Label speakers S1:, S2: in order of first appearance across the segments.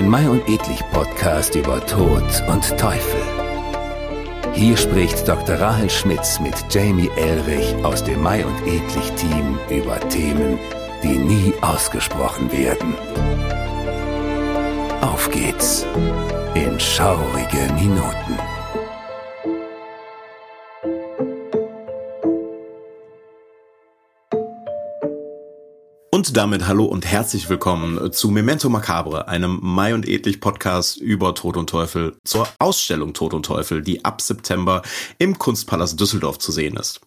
S1: Ein Mai und Edlich Podcast über Tod und Teufel. Hier spricht Dr. Rahel Schmitz mit Jamie Elrich aus dem Mai und Edlich Team über Themen, die nie ausgesprochen werden. Auf geht's in schaurige Minuten.
S2: Und damit hallo und herzlich willkommen zu Memento Macabre, einem Mai und Edlich Podcast über Tod und Teufel zur Ausstellung Tod und Teufel, die ab September im Kunstpalast Düsseldorf zu sehen ist.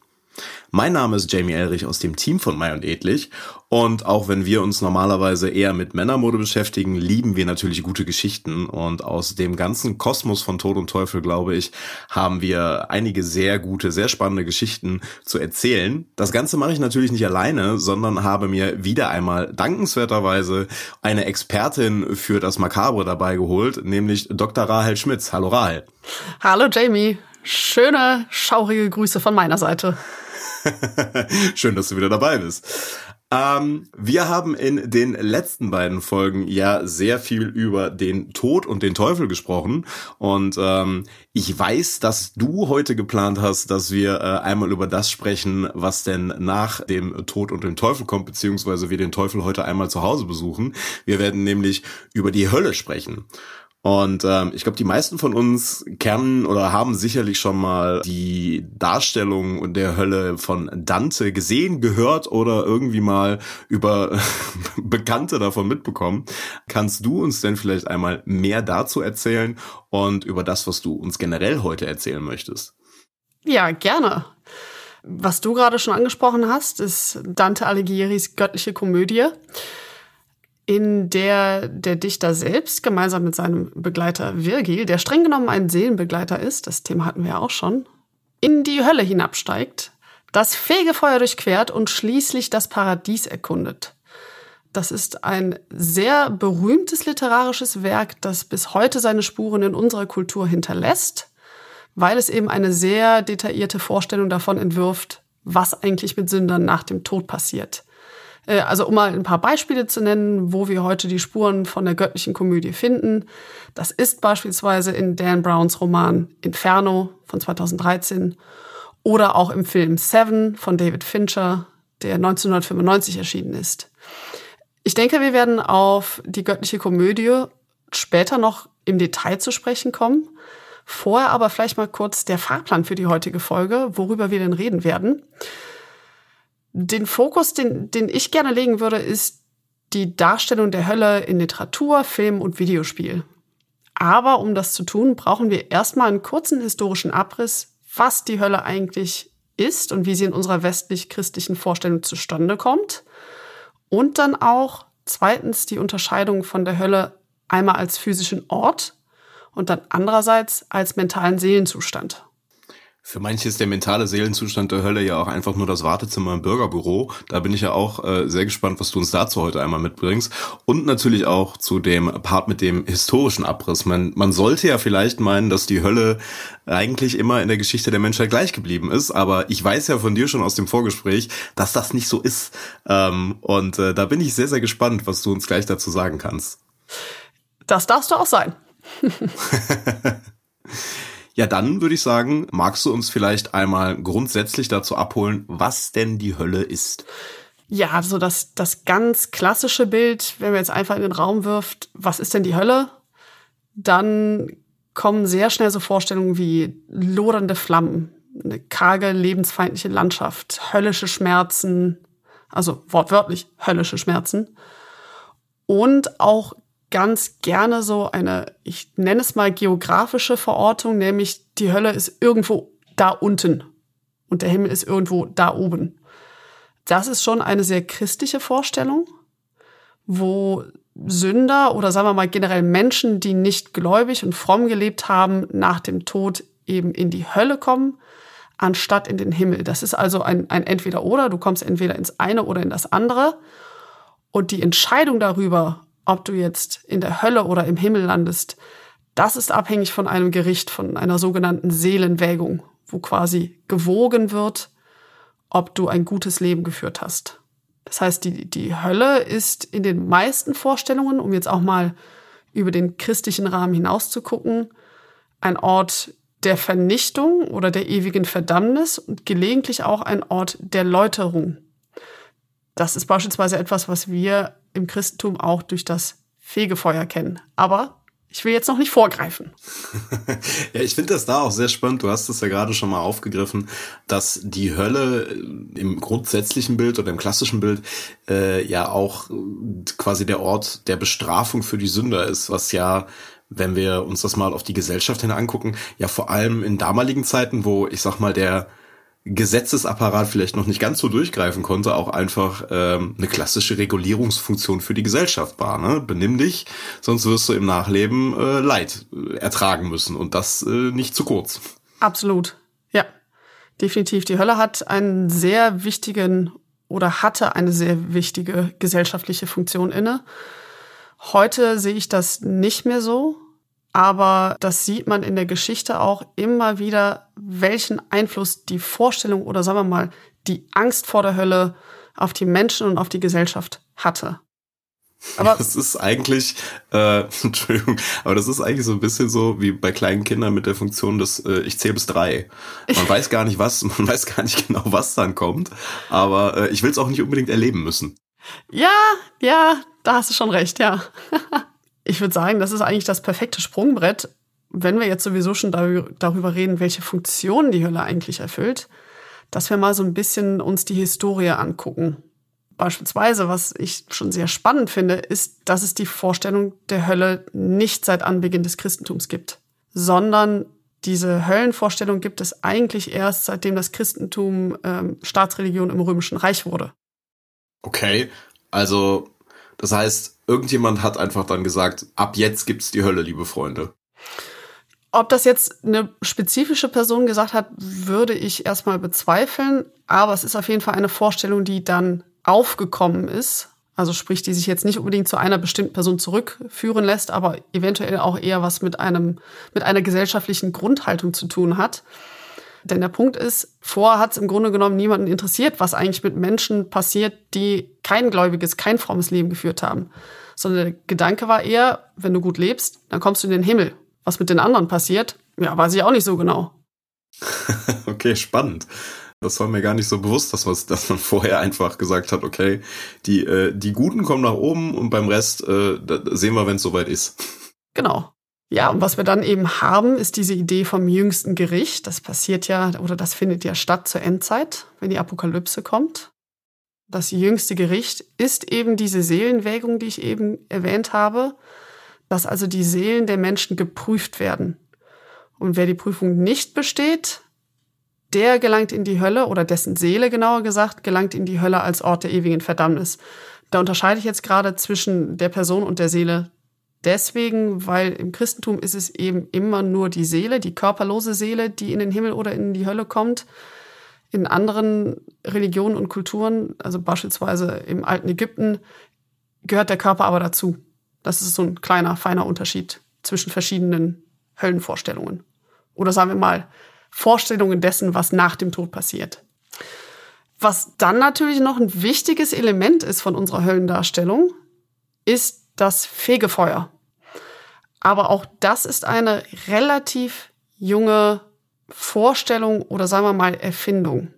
S2: Mein Name ist Jamie Elrich aus dem Team von Mai und Edlich und auch wenn wir uns normalerweise eher mit Männermode beschäftigen, lieben wir natürlich gute Geschichten und aus dem ganzen Kosmos von Tod und Teufel, glaube ich, haben wir einige sehr gute, sehr spannende Geschichten zu erzählen. Das Ganze mache ich natürlich nicht alleine, sondern habe mir wieder einmal dankenswerterweise eine Expertin für das Makabre dabei geholt, nämlich Dr. Rahel Schmitz. Hallo Rahel.
S3: Hallo Jamie. Schöne, schaurige Grüße von meiner Seite.
S2: Schön, dass du wieder dabei bist. Ähm, wir haben in den letzten beiden Folgen ja sehr viel über den Tod und den Teufel gesprochen. Und ähm, ich weiß, dass du heute geplant hast, dass wir äh, einmal über das sprechen, was denn nach dem Tod und dem Teufel kommt, beziehungsweise wir den Teufel heute einmal zu Hause besuchen. Wir werden nämlich über die Hölle sprechen. Und ähm, ich glaube, die meisten von uns kennen oder haben sicherlich schon mal die Darstellung der Hölle von Dante gesehen, gehört oder irgendwie mal über Bekannte davon mitbekommen. Kannst du uns denn vielleicht einmal mehr dazu erzählen und über das, was du uns generell heute erzählen möchtest?
S3: Ja, gerne. Was du gerade schon angesprochen hast, ist Dante Alighieri's göttliche Komödie in der der Dichter selbst gemeinsam mit seinem Begleiter Virgil, der streng genommen ein Seelenbegleiter ist, das Thema hatten wir ja auch schon, in die Hölle hinabsteigt, das Fegefeuer durchquert und schließlich das Paradies erkundet. Das ist ein sehr berühmtes literarisches Werk, das bis heute seine Spuren in unserer Kultur hinterlässt, weil es eben eine sehr detaillierte Vorstellung davon entwirft, was eigentlich mit Sündern nach dem Tod passiert. Äh, also um mal ein paar Beispiele zu nennen, wo wir heute die Spuren von der göttlichen Komödie finden. Das ist beispielsweise in Dan Browns Roman Inferno von 2013 oder auch im Film Seven von David Fincher, der 1995 erschienen ist. Ich denke, wir werden auf die göttliche Komödie später noch im Detail zu sprechen kommen. Vorher aber vielleicht mal kurz der Fahrplan für die heutige Folge, worüber wir denn reden werden. Den Fokus, den, den ich gerne legen würde, ist die Darstellung der Hölle in Literatur, Film und Videospiel. Aber um das zu tun, brauchen wir erstmal einen kurzen historischen Abriss, was die Hölle eigentlich ist und wie sie in unserer westlich-christlichen Vorstellung zustande kommt. Und dann auch zweitens die Unterscheidung von der Hölle einmal als physischen Ort und dann andererseits als mentalen Seelenzustand.
S2: Für manche ist der mentale Seelenzustand der Hölle ja auch einfach nur das Wartezimmer im Bürgerbüro. Da bin ich ja auch äh, sehr gespannt, was du uns dazu heute einmal mitbringst. Und natürlich auch zu dem Part mit dem historischen Abriss. Man, man sollte ja vielleicht meinen, dass die Hölle eigentlich immer in der Geschichte der Menschheit gleich geblieben ist. Aber ich weiß ja von dir schon aus dem Vorgespräch, dass das nicht so ist. Ähm, und äh, da bin ich sehr, sehr gespannt, was du uns gleich dazu sagen kannst.
S3: Das darfst du auch sein.
S2: Ja, dann würde ich sagen, magst du uns vielleicht einmal grundsätzlich dazu abholen, was denn die Hölle ist?
S3: Ja, also das, das ganz klassische Bild, wenn man jetzt einfach in den Raum wirft, was ist denn die Hölle? Dann kommen sehr schnell so Vorstellungen wie lodernde Flammen, eine karge, lebensfeindliche Landschaft, höllische Schmerzen, also wortwörtlich höllische Schmerzen. Und auch ganz gerne so eine, ich nenne es mal geografische Verortung, nämlich die Hölle ist irgendwo da unten und der Himmel ist irgendwo da oben. Das ist schon eine sehr christliche Vorstellung, wo Sünder oder sagen wir mal generell Menschen, die nicht gläubig und fromm gelebt haben, nach dem Tod eben in die Hölle kommen, anstatt in den Himmel. Das ist also ein, ein Entweder-Oder. Du kommst entweder ins eine oder in das andere. Und die Entscheidung darüber, ob du jetzt in der Hölle oder im Himmel landest, das ist abhängig von einem Gericht, von einer sogenannten Seelenwägung, wo quasi gewogen wird, ob du ein gutes Leben geführt hast. Das heißt, die, die Hölle ist in den meisten Vorstellungen, um jetzt auch mal über den christlichen Rahmen hinaus zu gucken, ein Ort der Vernichtung oder der ewigen Verdammnis und gelegentlich auch ein Ort der Läuterung. Das ist beispielsweise etwas, was wir im Christentum auch durch das Fegefeuer kennen. Aber ich will jetzt noch nicht vorgreifen.
S2: ja, ich finde das da auch sehr spannend. Du hast es ja gerade schon mal aufgegriffen, dass die Hölle im grundsätzlichen Bild oder im klassischen Bild äh, ja auch quasi der Ort der Bestrafung für die Sünder ist, was ja wenn wir uns das mal auf die Gesellschaft hin angucken, ja vor allem in damaligen Zeiten, wo ich sag mal der Gesetzesapparat vielleicht noch nicht ganz so durchgreifen konnte, auch einfach ähm, eine klassische Regulierungsfunktion für die Gesellschaft war. Ne? Benimm dich, sonst wirst du im Nachleben äh, Leid äh, ertragen müssen und das äh, nicht zu kurz.
S3: Absolut, ja, definitiv. Die Hölle hat einen sehr wichtigen oder hatte eine sehr wichtige gesellschaftliche Funktion inne. Heute sehe ich das nicht mehr so. Aber das sieht man in der Geschichte auch immer wieder, welchen Einfluss die Vorstellung oder sagen wir mal die Angst vor der Hölle auf die Menschen und auf die Gesellschaft hatte.
S2: Aber das ist eigentlich, äh, Entschuldigung, aber das ist eigentlich so ein bisschen so wie bei kleinen Kindern mit der Funktion des äh, ich zähle bis drei. Man weiß gar nicht was, man weiß gar nicht genau, was dann kommt, aber äh, ich will es auch nicht unbedingt erleben müssen.
S3: Ja, ja, da hast du schon recht, ja. Ich würde sagen, das ist eigentlich das perfekte Sprungbrett, wenn wir jetzt sowieso schon darüber reden, welche Funktion die Hölle eigentlich erfüllt, dass wir mal so ein bisschen uns die Historie angucken. Beispielsweise, was ich schon sehr spannend finde, ist, dass es die Vorstellung der Hölle nicht seit Anbeginn des Christentums gibt, sondern diese Höllenvorstellung gibt es eigentlich erst, seitdem das Christentum ähm, Staatsreligion im Römischen Reich wurde.
S2: Okay, also das heißt, irgendjemand hat einfach dann gesagt, ab jetzt gibt's die Hölle, liebe Freunde.
S3: Ob das jetzt eine spezifische Person gesagt hat, würde ich erstmal bezweifeln. Aber es ist auf jeden Fall eine Vorstellung, die dann aufgekommen ist. Also sprich, die sich jetzt nicht unbedingt zu einer bestimmten Person zurückführen lässt, aber eventuell auch eher was mit einem, mit einer gesellschaftlichen Grundhaltung zu tun hat. Denn der Punkt ist, vorher hat es im Grunde genommen niemanden interessiert, was eigentlich mit Menschen passiert, die kein gläubiges, kein frommes Leben geführt haben. Sondern der Gedanke war eher, wenn du gut lebst, dann kommst du in den Himmel. Was mit den anderen passiert, ja, weiß ich auch nicht so genau.
S2: okay, spannend. Das war mir gar nicht so bewusst, dass, dass man vorher einfach gesagt hat, okay, die, äh, die Guten kommen nach oben und beim Rest äh, sehen wir, wenn es soweit ist.
S3: Genau. Ja, und was wir dann eben haben, ist diese Idee vom jüngsten Gericht. Das passiert ja oder das findet ja statt zur Endzeit, wenn die Apokalypse kommt. Das jüngste Gericht ist eben diese Seelenwägung, die ich eben erwähnt habe, dass also die Seelen der Menschen geprüft werden. Und wer die Prüfung nicht besteht, der gelangt in die Hölle oder dessen Seele genauer gesagt gelangt in die Hölle als Ort der ewigen Verdammnis. Da unterscheide ich jetzt gerade zwischen der Person und der Seele deswegen, weil im Christentum ist es eben immer nur die Seele, die körperlose Seele, die in den Himmel oder in die Hölle kommt. In anderen Religionen und Kulturen, also beispielsweise im alten Ägypten, gehört der Körper aber dazu. Das ist so ein kleiner, feiner Unterschied zwischen verschiedenen Höllenvorstellungen. Oder sagen wir mal, Vorstellungen dessen, was nach dem Tod passiert. Was dann natürlich noch ein wichtiges Element ist von unserer Höllendarstellung, ist das Fegefeuer. Aber auch das ist eine relativ junge Vorstellung oder sagen wir mal Erfindung.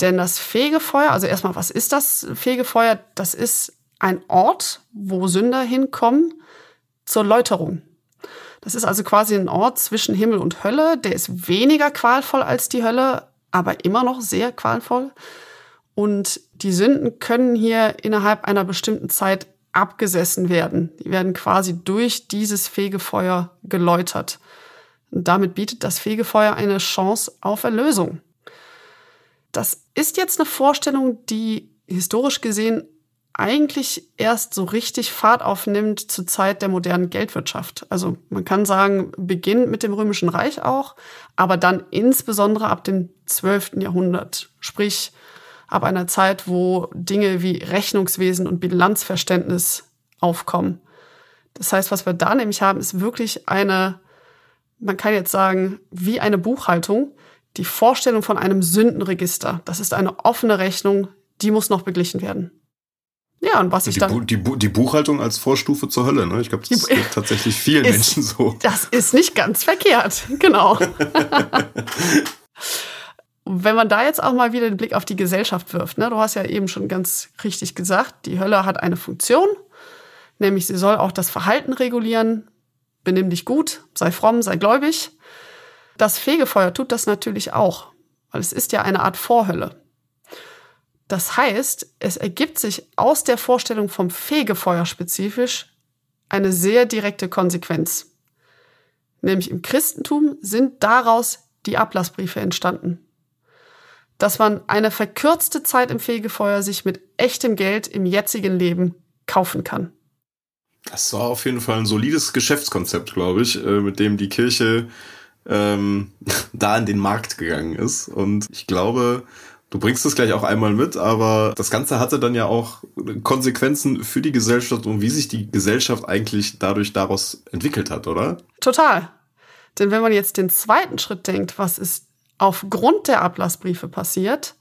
S3: Denn das Fegefeuer, also erstmal, was ist das Fegefeuer? Das ist ein Ort, wo Sünder hinkommen zur Läuterung. Das ist also quasi ein Ort zwischen Himmel und Hölle. Der ist weniger qualvoll als die Hölle, aber immer noch sehr qualvoll. Und die Sünden können hier innerhalb einer bestimmten Zeit abgesessen werden. Die werden quasi durch dieses Fegefeuer geläutert. Und damit bietet das Fegefeuer eine Chance auf Erlösung. Das ist jetzt eine Vorstellung, die historisch gesehen eigentlich erst so richtig Fahrt aufnimmt zur Zeit der modernen Geldwirtschaft. Also man kann sagen, beginnt mit dem Römischen Reich auch, aber dann insbesondere ab dem 12. Jahrhundert. Sprich, ab einer Zeit, wo Dinge wie Rechnungswesen und Bilanzverständnis aufkommen. Das heißt, was wir da nämlich haben, ist wirklich eine, man kann jetzt sagen, wie eine Buchhaltung, die Vorstellung von einem Sündenregister. Das ist eine offene Rechnung, die muss noch beglichen werden. Ja, und was ich
S2: die,
S3: dann.
S2: Bu die, Bu die, Buchhaltung als Vorstufe zur Hölle, ne? Ich glaube, das geht tatsächlich vielen ist, Menschen so.
S3: Das ist nicht ganz verkehrt, genau. Wenn man da jetzt auch mal wieder den Blick auf die Gesellschaft wirft, ne? du hast ja eben schon ganz richtig gesagt, die Hölle hat eine Funktion, nämlich sie soll auch das Verhalten regulieren. Benimm dich gut, sei fromm, sei gläubig. Das Fegefeuer tut das natürlich auch, weil es ist ja eine Art Vorhölle. Das heißt, es ergibt sich aus der Vorstellung vom Fegefeuer spezifisch eine sehr direkte Konsequenz. Nämlich im Christentum sind daraus die Ablassbriefe entstanden. Dass man eine verkürzte Zeit im Fegefeuer sich mit echtem Geld im jetzigen Leben kaufen kann.
S2: Das war auf jeden Fall ein solides Geschäftskonzept, glaube ich, äh, mit dem die Kirche ähm, da in den Markt gegangen ist. Und ich glaube, Du bringst das gleich auch einmal mit, aber das Ganze hatte dann ja auch Konsequenzen für die Gesellschaft und wie sich die Gesellschaft eigentlich dadurch daraus entwickelt hat, oder?
S3: Total. Denn wenn man jetzt den zweiten Schritt denkt, was ist aufgrund der Ablassbriefe passiert?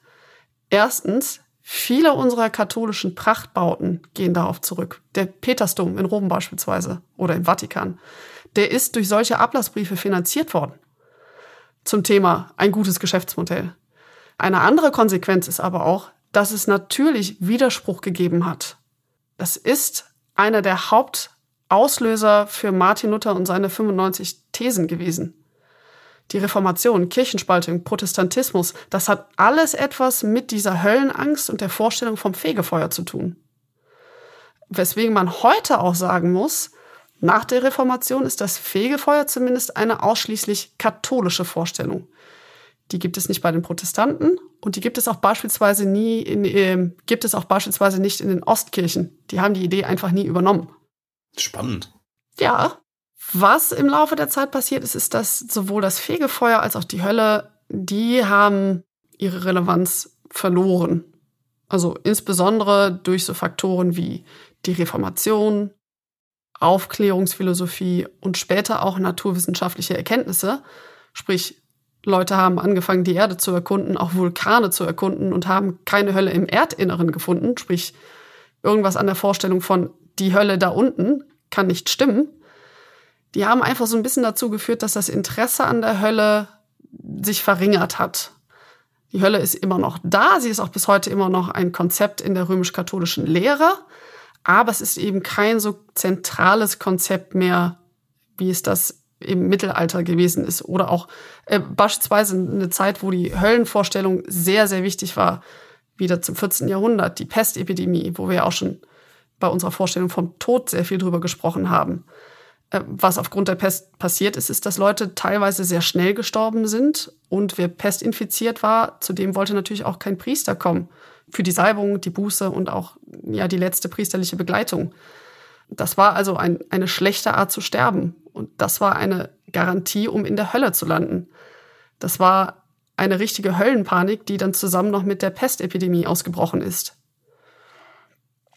S3: Erstens, viele unserer katholischen Prachtbauten gehen darauf zurück. Der Petersdom in Rom beispielsweise oder im Vatikan, der ist durch solche Ablassbriefe finanziert worden. Zum Thema ein gutes Geschäftsmodell. Eine andere Konsequenz ist aber auch, dass es natürlich Widerspruch gegeben hat. Das ist einer der Hauptauslöser für Martin Luther und seine 95 Thesen gewesen. Die Reformation, Kirchenspaltung, Protestantismus, das hat alles etwas mit dieser Höllenangst und der Vorstellung vom Fegefeuer zu tun. Weswegen man heute auch sagen muss, nach der Reformation ist das Fegefeuer zumindest eine ausschließlich katholische Vorstellung. Die gibt es nicht bei den Protestanten und die gibt es auch beispielsweise nie in, äh, gibt es auch beispielsweise nicht in den Ostkirchen. Die haben die Idee einfach nie übernommen.
S2: Spannend.
S3: Ja. Was im Laufe der Zeit passiert ist, ist, dass sowohl das Fegefeuer als auch die Hölle, die haben ihre Relevanz verloren. Also insbesondere durch so Faktoren wie die Reformation, Aufklärungsphilosophie und später auch naturwissenschaftliche Erkenntnisse, sprich Leute haben angefangen, die Erde zu erkunden, auch Vulkane zu erkunden und haben keine Hölle im Erdinneren gefunden. Sprich, irgendwas an der Vorstellung von die Hölle da unten kann nicht stimmen. Die haben einfach so ein bisschen dazu geführt, dass das Interesse an der Hölle sich verringert hat. Die Hölle ist immer noch da, sie ist auch bis heute immer noch ein Konzept in der römisch-katholischen Lehre, aber es ist eben kein so zentrales Konzept mehr, wie es das im Mittelalter gewesen ist. Oder auch äh, beispielsweise eine Zeit, wo die Höllenvorstellung sehr, sehr wichtig war, wieder zum 14. Jahrhundert, die Pestepidemie, wo wir auch schon bei unserer Vorstellung vom Tod sehr viel drüber gesprochen haben. Äh, was aufgrund der Pest passiert ist, ist, dass Leute teilweise sehr schnell gestorben sind und wer pestinfiziert war, zu dem wollte natürlich auch kein Priester kommen. Für die Salbung, die Buße und auch ja, die letzte priesterliche Begleitung. Das war also ein, eine schlechte Art zu sterben. Und das war eine Garantie, um in der Hölle zu landen. Das war eine richtige Höllenpanik, die dann zusammen noch mit der Pestepidemie ausgebrochen ist.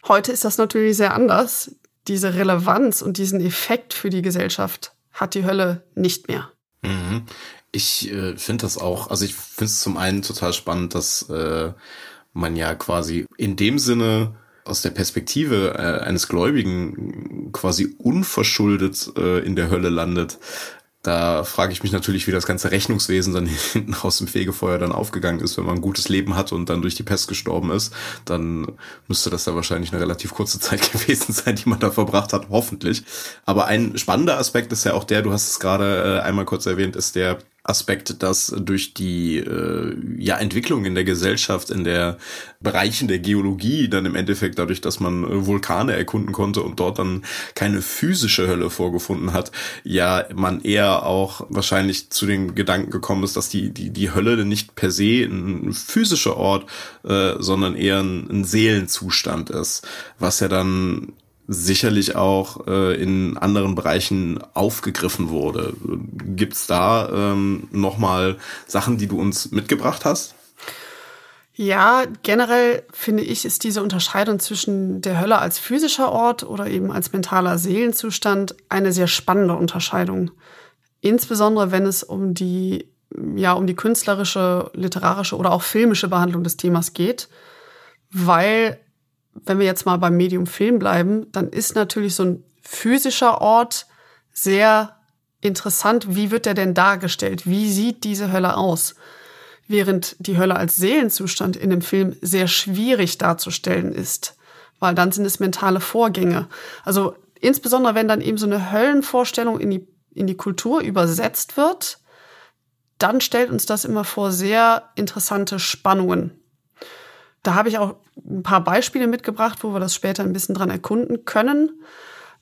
S3: Heute ist das natürlich sehr anders. Diese Relevanz und diesen Effekt für die Gesellschaft hat die Hölle nicht mehr.
S2: Mhm. Ich äh, finde das auch, also ich finde es zum einen total spannend, dass äh, man ja quasi in dem Sinne aus der Perspektive äh, eines Gläubigen quasi unverschuldet äh, in der Hölle landet. Da frage ich mich natürlich, wie das ganze Rechnungswesen dann hinten aus dem Fegefeuer dann aufgegangen ist, wenn man ein gutes Leben hat und dann durch die Pest gestorben ist. Dann müsste das da wahrscheinlich eine relativ kurze Zeit gewesen sein, die man da verbracht hat, hoffentlich. Aber ein spannender Aspekt ist ja auch der, du hast es gerade äh, einmal kurz erwähnt, ist der Aspekt, dass durch die äh, ja, Entwicklung in der Gesellschaft, in der Bereichen der Geologie, dann im Endeffekt dadurch, dass man äh, Vulkane erkunden konnte und dort dann keine physische Hölle vorgefunden hat, ja, man eher auch wahrscheinlich zu dem Gedanken gekommen ist, dass die, die, die Hölle nicht per se ein physischer Ort, äh, sondern eher ein, ein Seelenzustand ist, was ja dann sicherlich auch äh, in anderen Bereichen aufgegriffen wurde. Gibt's da ähm, nochmal Sachen, die du uns mitgebracht hast?
S3: Ja, generell finde ich, ist diese Unterscheidung zwischen der Hölle als physischer Ort oder eben als mentaler Seelenzustand eine sehr spannende Unterscheidung. Insbesondere wenn es um die, ja, um die künstlerische, literarische oder auch filmische Behandlung des Themas geht, weil wenn wir jetzt mal beim Medium Film bleiben, dann ist natürlich so ein physischer Ort sehr interessant. Wie wird der denn dargestellt? Wie sieht diese Hölle aus? Während die Hölle als Seelenzustand in dem Film sehr schwierig darzustellen ist, weil dann sind es mentale Vorgänge. Also insbesondere wenn dann eben so eine Höllenvorstellung in die, in die Kultur übersetzt wird, dann stellt uns das immer vor sehr interessante Spannungen. Da habe ich auch ein paar Beispiele mitgebracht, wo wir das später ein bisschen dran erkunden können.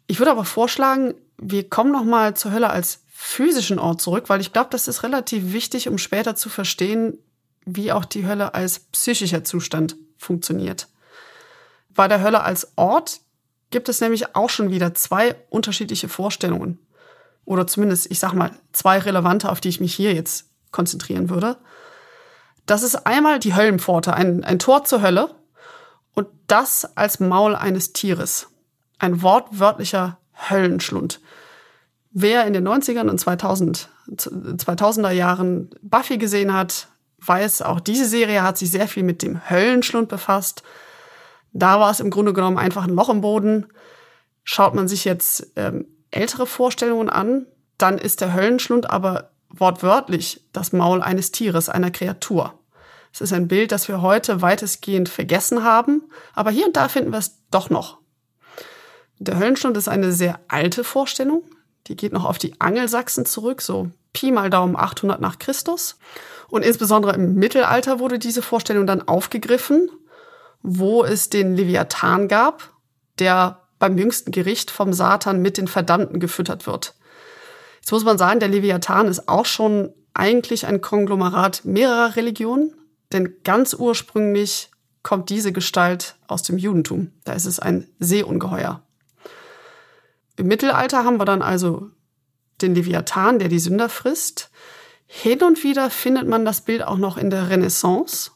S3: Ich würde aber vorschlagen, wir kommen noch mal zur Hölle als physischen Ort zurück, weil ich glaube, das ist relativ wichtig, um später zu verstehen, wie auch die Hölle als psychischer Zustand funktioniert. Bei der Hölle als Ort gibt es nämlich auch schon wieder zwei unterschiedliche Vorstellungen. Oder zumindest, ich sag mal, zwei relevante, auf die ich mich hier jetzt konzentrieren würde. Das ist einmal die Höllenpforte, ein, ein Tor zur Hölle und das als Maul eines Tieres. Ein wortwörtlicher Höllenschlund. Wer in den 90ern und 2000, 2000er Jahren Buffy gesehen hat, weiß, auch diese Serie hat sich sehr viel mit dem Höllenschlund befasst. Da war es im Grunde genommen einfach ein Loch im Boden. Schaut man sich jetzt ähm, ältere Vorstellungen an, dann ist der Höllenschlund aber wortwörtlich das Maul eines Tieres, einer Kreatur. Es ist ein Bild, das wir heute weitestgehend vergessen haben, aber hier und da finden wir es doch noch. Der Höllenschlund ist eine sehr alte Vorstellung. Die geht noch auf die Angelsachsen zurück, so Pi mal Daumen 800 nach Christus. Und insbesondere im Mittelalter wurde diese Vorstellung dann aufgegriffen, wo es den Leviathan gab, der beim jüngsten Gericht vom Satan mit den Verdammten gefüttert wird. Jetzt muss man sagen, der Leviathan ist auch schon eigentlich ein Konglomerat mehrerer Religionen, denn ganz ursprünglich kommt diese Gestalt aus dem Judentum. Da ist es ein Seeungeheuer. Im Mittelalter haben wir dann also den Leviathan, der die Sünder frisst. Hin und wieder findet man das Bild auch noch in der Renaissance.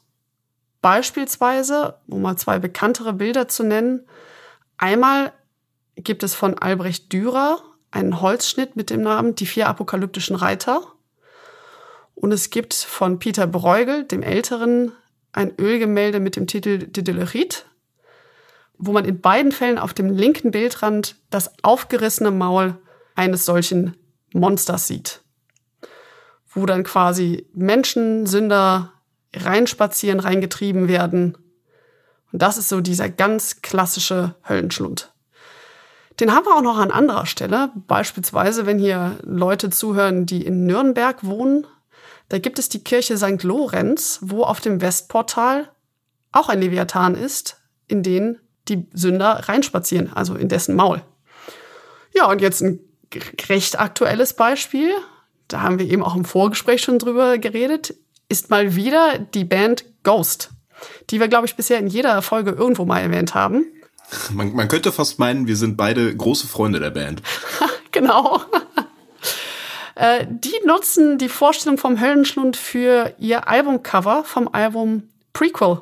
S3: Beispielsweise, um mal zwei bekanntere Bilder zu nennen. Einmal gibt es von Albrecht Dürer einen Holzschnitt mit dem Namen Die vier apokalyptischen Reiter. Und es gibt von Peter Bruegel, dem Älteren, ein Ölgemälde mit dem Titel De Delerit, wo man in beiden Fällen auf dem linken Bildrand das aufgerissene Maul eines solchen Monsters sieht. Wo dann quasi Menschen, Sünder reinspazieren, reingetrieben werden. Und das ist so dieser ganz klassische Höllenschlund. Den haben wir auch noch an anderer Stelle. Beispielsweise, wenn hier Leute zuhören, die in Nürnberg wohnen. Da gibt es die Kirche St. Lorenz, wo auf dem Westportal auch ein Leviathan ist, in den die Sünder reinspazieren, also in dessen Maul. Ja, und jetzt ein recht aktuelles Beispiel. Da haben wir eben auch im Vorgespräch schon drüber geredet. Ist mal wieder die Band Ghost, die wir, glaube ich, bisher in jeder Folge irgendwo mal erwähnt haben.
S2: Man, man könnte fast meinen, wir sind beide große Freunde der Band.
S3: genau. Äh, die nutzen die Vorstellung vom Höllenschlund für ihr Albumcover vom Album Prequel.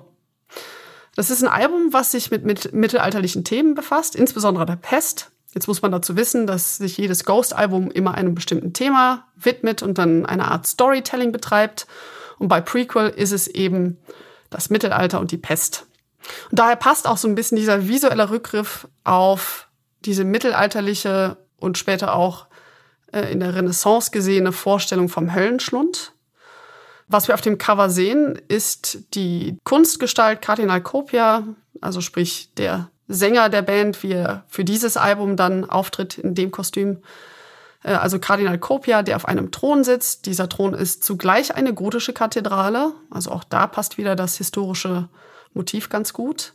S3: Das ist ein Album, was sich mit, mit mittelalterlichen Themen befasst, insbesondere der Pest. Jetzt muss man dazu wissen, dass sich jedes Ghost-Album immer einem bestimmten Thema widmet und dann eine Art Storytelling betreibt. Und bei Prequel ist es eben das Mittelalter und die Pest. Und daher passt auch so ein bisschen dieser visuelle Rückgriff auf diese mittelalterliche und später auch äh, in der Renaissance gesehene Vorstellung vom Höllenschlund. Was wir auf dem Cover sehen, ist die Kunstgestalt Kardinal Copia, also sprich der Sänger der Band, wie er für dieses Album dann auftritt in dem Kostüm. Äh, also Kardinal Copia, der auf einem Thron sitzt. Dieser Thron ist zugleich eine gotische Kathedrale. Also auch da passt wieder das historische Motiv ganz gut.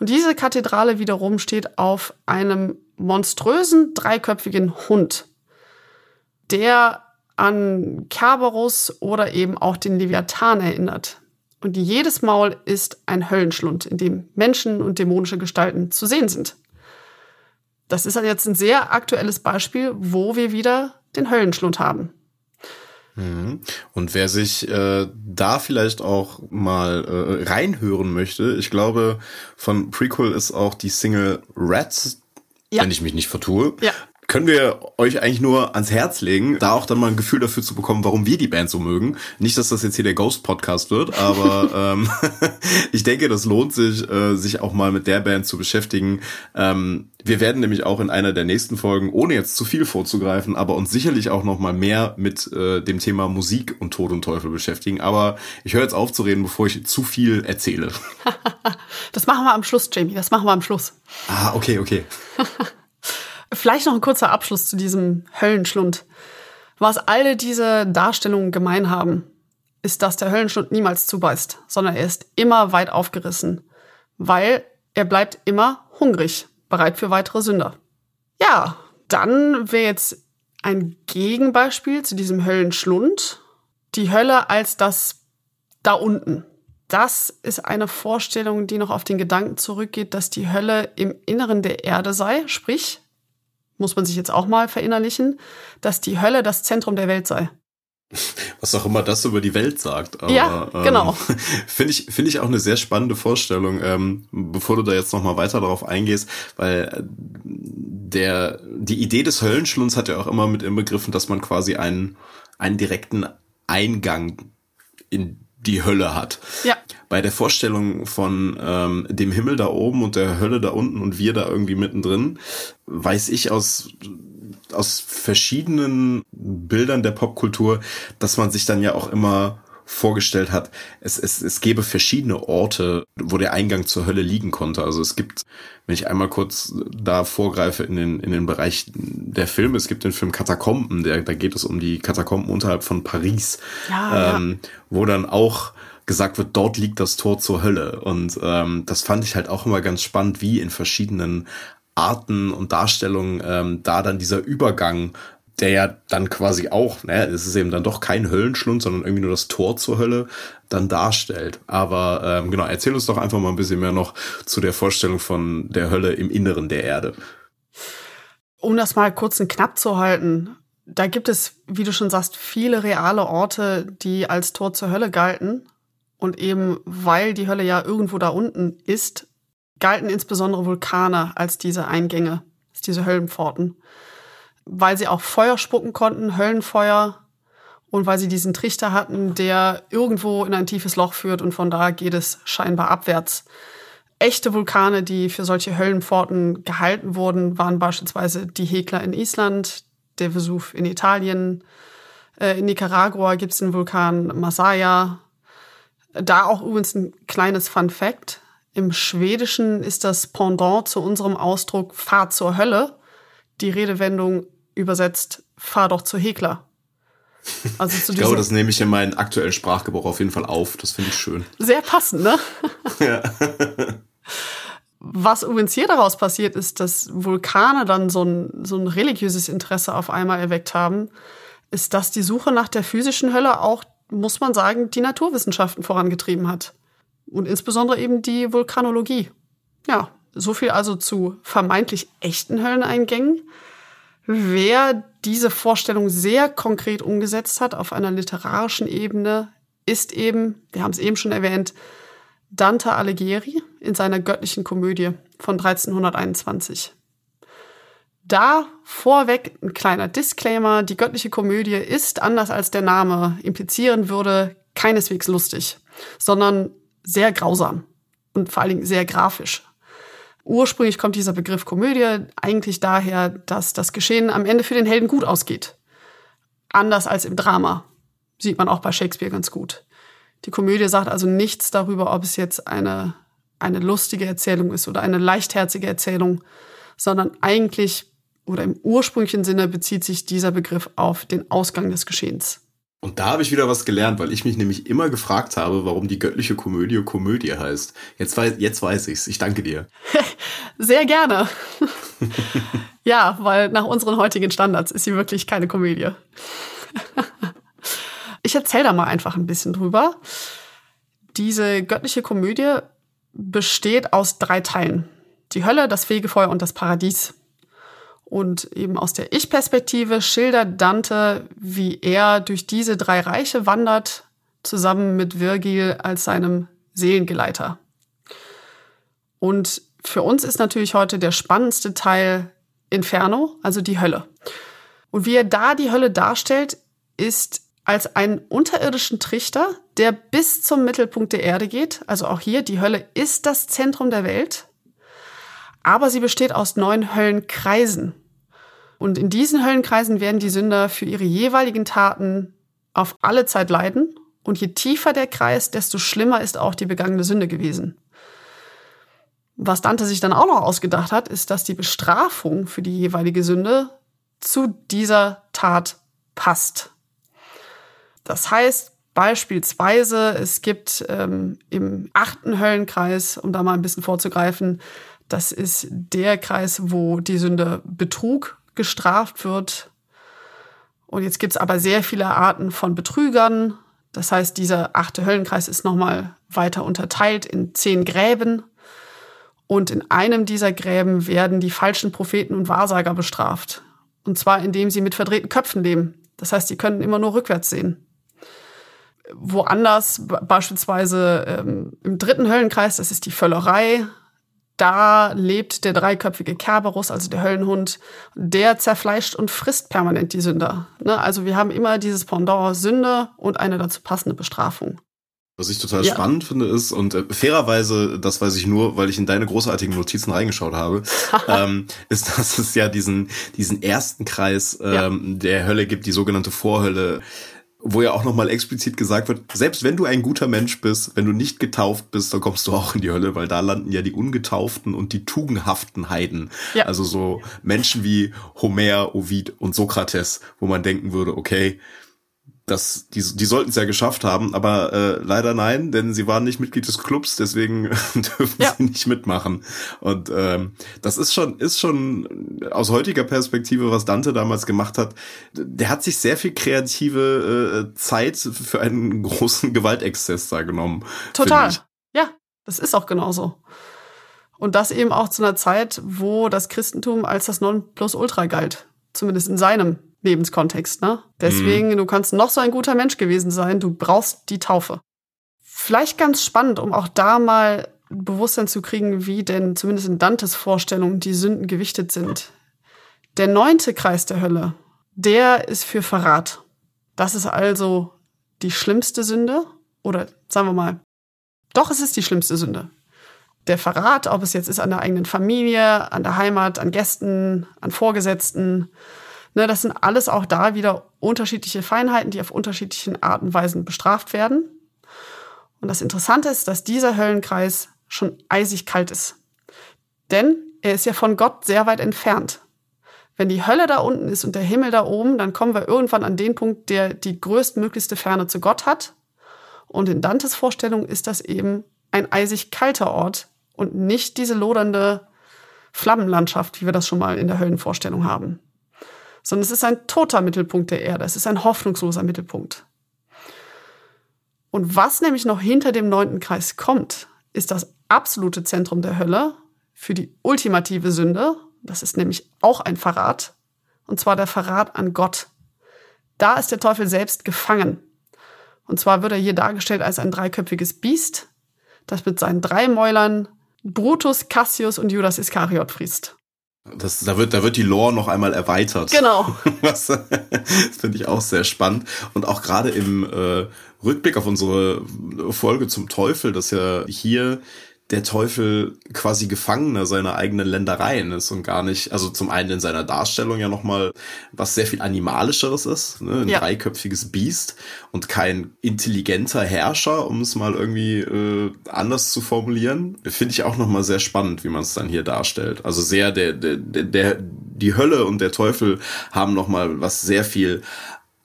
S3: Und diese Kathedrale wiederum steht auf einem monströsen dreiköpfigen Hund, der an Kerberos oder eben auch den Leviathan erinnert. Und jedes Maul ist ein Höllenschlund, in dem Menschen und dämonische Gestalten zu sehen sind. Das ist jetzt ein sehr aktuelles Beispiel, wo wir wieder den Höllenschlund haben.
S2: Mhm. Und wer sich äh, da vielleicht auch mal äh, reinhören möchte, ich glaube, von Prequel ist auch die Single Rats, ja. wenn ich mich nicht vertue.
S3: Ja.
S2: Können wir euch eigentlich nur ans Herz legen, da auch dann mal ein Gefühl dafür zu bekommen, warum wir die Band so mögen. Nicht, dass das jetzt hier der Ghost-Podcast wird, aber ähm, ich denke, das lohnt sich, äh, sich auch mal mit der Band zu beschäftigen. Ähm, wir werden nämlich auch in einer der nächsten Folgen, ohne jetzt zu viel vorzugreifen, aber uns sicherlich auch noch mal mehr mit äh, dem Thema Musik und Tod und Teufel beschäftigen. Aber ich höre jetzt auf zu reden, bevor ich zu viel erzähle.
S3: das machen wir am Schluss, Jamie. Das machen wir am Schluss.
S2: Ah, okay, okay.
S3: Vielleicht noch ein kurzer Abschluss zu diesem Höllenschlund. Was alle diese Darstellungen gemein haben, ist, dass der Höllenschlund niemals zubeißt, sondern er ist immer weit aufgerissen, weil er bleibt immer hungrig, bereit für weitere Sünder. Ja, dann wäre jetzt ein Gegenbeispiel zu diesem Höllenschlund die Hölle als das da unten. Das ist eine Vorstellung, die noch auf den Gedanken zurückgeht, dass die Hölle im Inneren der Erde sei, sprich muss man sich jetzt auch mal verinnerlichen, dass die Hölle das Zentrum der Welt sei.
S2: Was auch immer das über die Welt sagt.
S3: Aber, ja, genau.
S2: Ähm, Finde ich, finde ich auch eine sehr spannende Vorstellung, ähm, bevor du da jetzt nochmal weiter darauf eingehst, weil äh, der, die Idee des Höllenschlunds hat ja auch immer mit inbegriffen, dass man quasi einen, einen direkten Eingang in die Hölle hat.
S3: Ja.
S2: Bei der Vorstellung von ähm, dem Himmel da oben und der Hölle da unten und wir da irgendwie mittendrin, weiß ich aus aus verschiedenen Bildern der Popkultur, dass man sich dann ja auch immer vorgestellt hat, es, es, es gäbe verschiedene Orte, wo der Eingang zur Hölle liegen konnte. Also es gibt, wenn ich einmal kurz da vorgreife in den, in den Bereich der Filme, es gibt den Film Katakomben, der, da geht es um die Katakomben unterhalb von Paris,
S3: ja, ähm,
S2: ja. wo dann auch gesagt wird, dort liegt das Tor zur Hölle. Und ähm, das fand ich halt auch immer ganz spannend, wie in verschiedenen Arten und Darstellungen ähm, da dann dieser Übergang der ja dann quasi auch, ne, es ist eben dann doch kein Höllenschlund, sondern irgendwie nur das Tor zur Hölle dann darstellt. Aber ähm, genau, erzähl uns doch einfach mal ein bisschen mehr noch zu der Vorstellung von der Hölle im Inneren der Erde.
S3: Um das mal kurz und knapp zu halten, da gibt es, wie du schon sagst, viele reale Orte, die als Tor zur Hölle galten. Und eben weil die Hölle ja irgendwo da unten ist, galten insbesondere Vulkane als diese Eingänge, als diese Höllenpforten weil sie auch Feuer spucken konnten, Höllenfeuer, und weil sie diesen Trichter hatten, der irgendwo in ein tiefes Loch führt und von da geht es scheinbar abwärts. Echte Vulkane, die für solche Höllenpforten gehalten wurden, waren beispielsweise die Hekla in Island, der Vesuv in Italien. Äh, in Nicaragua gibt es den Vulkan Masaya. Da auch übrigens ein kleines Fun Fact. Im Schwedischen ist das Pendant zu unserem Ausdruck Fahr zur Hölle die Redewendung übersetzt, fahr doch zu Hekler.
S2: Also zu ich glaube, das nehme ich in meinen aktuellen Sprachgebrauch auf jeden Fall auf. Das finde ich schön.
S3: Sehr passend, ne? ja. Was übrigens hier daraus passiert, ist, dass Vulkane dann so ein, so ein religiöses Interesse auf einmal erweckt haben, ist, dass die Suche nach der physischen Hölle auch, muss man sagen, die Naturwissenschaften vorangetrieben hat. Und insbesondere eben die Vulkanologie. Ja, so viel also zu vermeintlich echten Hölleneingängen. Wer diese Vorstellung sehr konkret umgesetzt hat auf einer literarischen Ebene, ist eben, wir haben es eben schon erwähnt, Dante Alighieri in seiner göttlichen Komödie von 1321. Da vorweg ein kleiner Disclaimer, die göttliche Komödie ist, anders als der Name implizieren würde, keineswegs lustig, sondern sehr grausam und vor allen Dingen sehr grafisch. Ursprünglich kommt dieser Begriff Komödie eigentlich daher, dass das Geschehen am Ende für den Helden gut ausgeht. Anders als im Drama. Sieht man auch bei Shakespeare ganz gut. Die Komödie sagt also nichts darüber, ob es jetzt eine, eine lustige Erzählung ist oder eine leichtherzige Erzählung, sondern eigentlich oder im ursprünglichen Sinne bezieht sich dieser Begriff auf den Ausgang des Geschehens.
S2: Und da habe ich wieder was gelernt, weil ich mich nämlich immer gefragt habe, warum die göttliche Komödie Komödie heißt. Jetzt weiß, jetzt weiß ich's. Ich danke dir.
S3: Sehr gerne. ja, weil nach unseren heutigen Standards ist sie wirklich keine Komödie. ich erzähle da mal einfach ein bisschen drüber. Diese göttliche Komödie besteht aus drei Teilen. Die Hölle, das Fegefeuer und das Paradies. Und eben aus der Ich-Perspektive schildert Dante, wie er durch diese drei Reiche wandert, zusammen mit Virgil als seinem Seelengeleiter. Und für uns ist natürlich heute der spannendste Teil Inferno, also die Hölle. Und wie er da die Hölle darstellt, ist als einen unterirdischen Trichter, der bis zum Mittelpunkt der Erde geht. Also auch hier, die Hölle ist das Zentrum der Welt. Aber sie besteht aus neun Höllenkreisen. Und in diesen Höllenkreisen werden die Sünder für ihre jeweiligen Taten auf alle Zeit leiden. Und je tiefer der Kreis, desto schlimmer ist auch die begangene Sünde gewesen. Was Dante sich dann auch noch ausgedacht hat, ist, dass die Bestrafung für die jeweilige Sünde zu dieser Tat passt. Das heißt beispielsweise, es gibt ähm, im achten Höllenkreis, um da mal ein bisschen vorzugreifen, das ist der Kreis, wo die Sünde Betrug gestraft wird. Und jetzt gibt's aber sehr viele Arten von Betrügern. Das heißt, dieser achte Höllenkreis ist nochmal weiter unterteilt in zehn Gräben. Und in einem dieser Gräben werden die falschen Propheten und Wahrsager bestraft. Und zwar indem sie mit verdrehten Köpfen leben. Das heißt, sie können immer nur rückwärts sehen. Woanders, beispielsweise ähm, im dritten Höllenkreis, das ist die Völlerei, da lebt der dreiköpfige Kerberus, also der Höllenhund, der zerfleischt und frisst permanent die Sünder. Ne? Also wir haben immer dieses Pendant Sünde und eine dazu passende Bestrafung.
S2: Was ich total ja. spannend finde ist, und äh, fairerweise, das weiß ich nur, weil ich in deine großartigen Notizen reingeschaut habe, ähm, ist, dass es ja diesen, diesen ersten Kreis ähm, ja. der Hölle gibt, die sogenannte Vorhölle, wo ja auch nochmal explizit gesagt wird, selbst wenn du ein guter Mensch bist, wenn du nicht getauft bist, dann kommst du auch in die Hölle, weil da landen ja die Ungetauften und die tugendhaften Heiden. Ja. Also so Menschen wie Homer, Ovid und Sokrates, wo man denken würde, okay, das, die, die sollten es ja geschafft haben, aber äh, leider nein, denn sie waren nicht Mitglied des Clubs, deswegen dürfen ja. sie nicht mitmachen. Und ähm, das ist schon, ist schon aus heutiger Perspektive, was Dante damals gemacht hat. Der hat sich sehr viel kreative äh, Zeit für einen großen Gewaltexzess da genommen.
S3: Total. Ja, das ist auch genauso. Und das eben auch zu einer Zeit, wo das Christentum als das Nonplusultra galt. Zumindest in seinem Lebenskontext, ne? Deswegen, mhm. du kannst noch so ein guter Mensch gewesen sein, du brauchst die Taufe. Vielleicht ganz spannend, um auch da mal Bewusstsein zu kriegen, wie denn zumindest in Dantes Vorstellung die Sünden gewichtet sind. Der neunte Kreis der Hölle, der ist für Verrat. Das ist also die schlimmste Sünde oder sagen wir mal, doch es ist die schlimmste Sünde. Der Verrat, ob es jetzt ist an der eigenen Familie, an der Heimat, an Gästen, an Vorgesetzten, Ne, das sind alles auch da wieder unterschiedliche Feinheiten, die auf unterschiedlichen Arten und Weisen bestraft werden. Und das Interessante ist, dass dieser Höllenkreis schon eisig kalt ist. Denn er ist ja von Gott sehr weit entfernt. Wenn die Hölle da unten ist und der Himmel da oben, dann kommen wir irgendwann an den Punkt, der die größtmöglichste Ferne zu Gott hat. Und in Dantes Vorstellung ist das eben ein eisig kalter Ort und nicht diese lodernde Flammenlandschaft, wie wir das schon mal in der Höllenvorstellung haben sondern es ist ein toter Mittelpunkt der Erde. Es ist ein hoffnungsloser Mittelpunkt. Und was nämlich noch hinter dem neunten Kreis kommt, ist das absolute Zentrum der Hölle für die ultimative Sünde. Das ist nämlich auch ein Verrat. Und zwar der Verrat an Gott. Da ist der Teufel selbst gefangen. Und zwar wird er hier dargestellt als ein dreiköpfiges Biest, das mit seinen drei Mäulern Brutus, Cassius und Judas Iskariot frisst.
S2: Das, da wird, da wird die Lore noch einmal erweitert.
S3: Genau.
S2: Was, das finde ich auch sehr spannend. Und auch gerade im äh, Rückblick auf unsere Folge zum Teufel, dass ja hier der Teufel quasi Gefangener seiner eigenen Ländereien ist und gar nicht, also zum einen in seiner Darstellung ja nochmal was sehr viel animalischeres ist, ne? ein ja. dreiköpfiges Biest und kein intelligenter Herrscher, um es mal irgendwie äh, anders zu formulieren, finde ich auch nochmal sehr spannend, wie man es dann hier darstellt. Also sehr der, der, der, die Hölle und der Teufel haben nochmal was sehr viel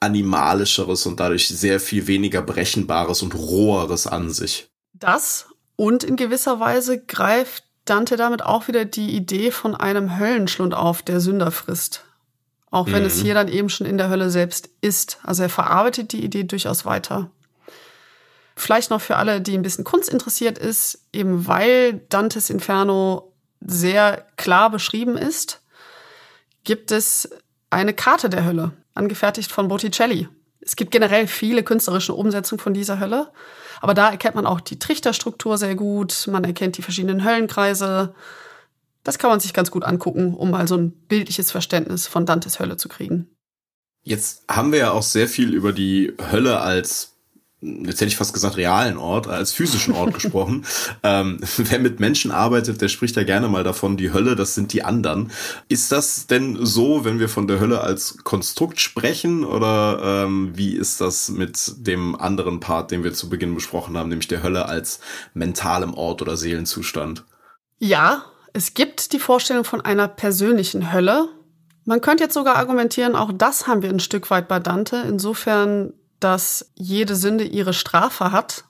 S2: animalischeres und dadurch sehr viel weniger brechenbares und roheres an sich.
S3: Das und in gewisser Weise greift Dante damit auch wieder die Idee von einem Höllenschlund auf, der Sünder frisst. Auch wenn mhm. es hier dann eben schon in der Hölle selbst ist. Also er verarbeitet die Idee durchaus weiter. Vielleicht noch für alle, die ein bisschen Kunst interessiert ist, eben weil Dantes Inferno sehr klar beschrieben ist, gibt es eine Karte der Hölle, angefertigt von Botticelli. Es gibt generell viele künstlerische Umsetzungen von dieser Hölle. Aber da erkennt man auch die Trichterstruktur sehr gut. Man erkennt die verschiedenen Höllenkreise. Das kann man sich ganz gut angucken, um mal so ein bildliches Verständnis von Dantes Hölle zu kriegen.
S2: Jetzt haben wir ja auch sehr viel über die Hölle als jetzt hätte ich fast gesagt realen Ort, als physischen Ort gesprochen. Ähm, wer mit Menschen arbeitet, der spricht ja gerne mal davon, die Hölle, das sind die anderen. Ist das denn so, wenn wir von der Hölle als Konstrukt sprechen oder ähm, wie ist das mit dem anderen Part, den wir zu Beginn besprochen haben, nämlich der Hölle als mentalem Ort oder Seelenzustand?
S3: Ja, es gibt die Vorstellung von einer persönlichen Hölle. Man könnte jetzt sogar argumentieren, auch das haben wir ein Stück weit bei Dante. Insofern dass jede Sünde ihre Strafe hat.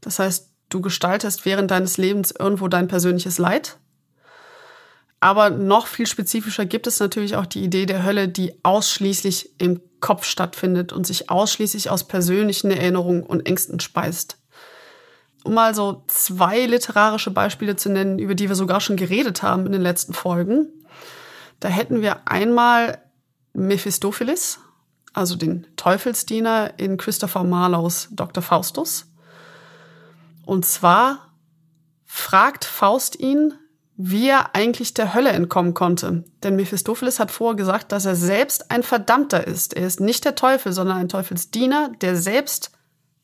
S3: Das heißt, du gestaltest während deines Lebens irgendwo dein persönliches Leid. Aber noch viel spezifischer gibt es natürlich auch die Idee der Hölle, die ausschließlich im Kopf stattfindet und sich ausschließlich aus persönlichen Erinnerungen und Ängsten speist. Um mal so zwei literarische Beispiele zu nennen, über die wir sogar schon geredet haben in den letzten Folgen. Da hätten wir einmal Mephistopheles, also den Teufelsdiener in Christopher Marlows Dr. Faustus. Und zwar fragt Faust ihn, wie er eigentlich der Hölle entkommen konnte. Denn Mephistopheles hat vorher gesagt, dass er selbst ein Verdammter ist. Er ist nicht der Teufel, sondern ein Teufelsdiener, der selbst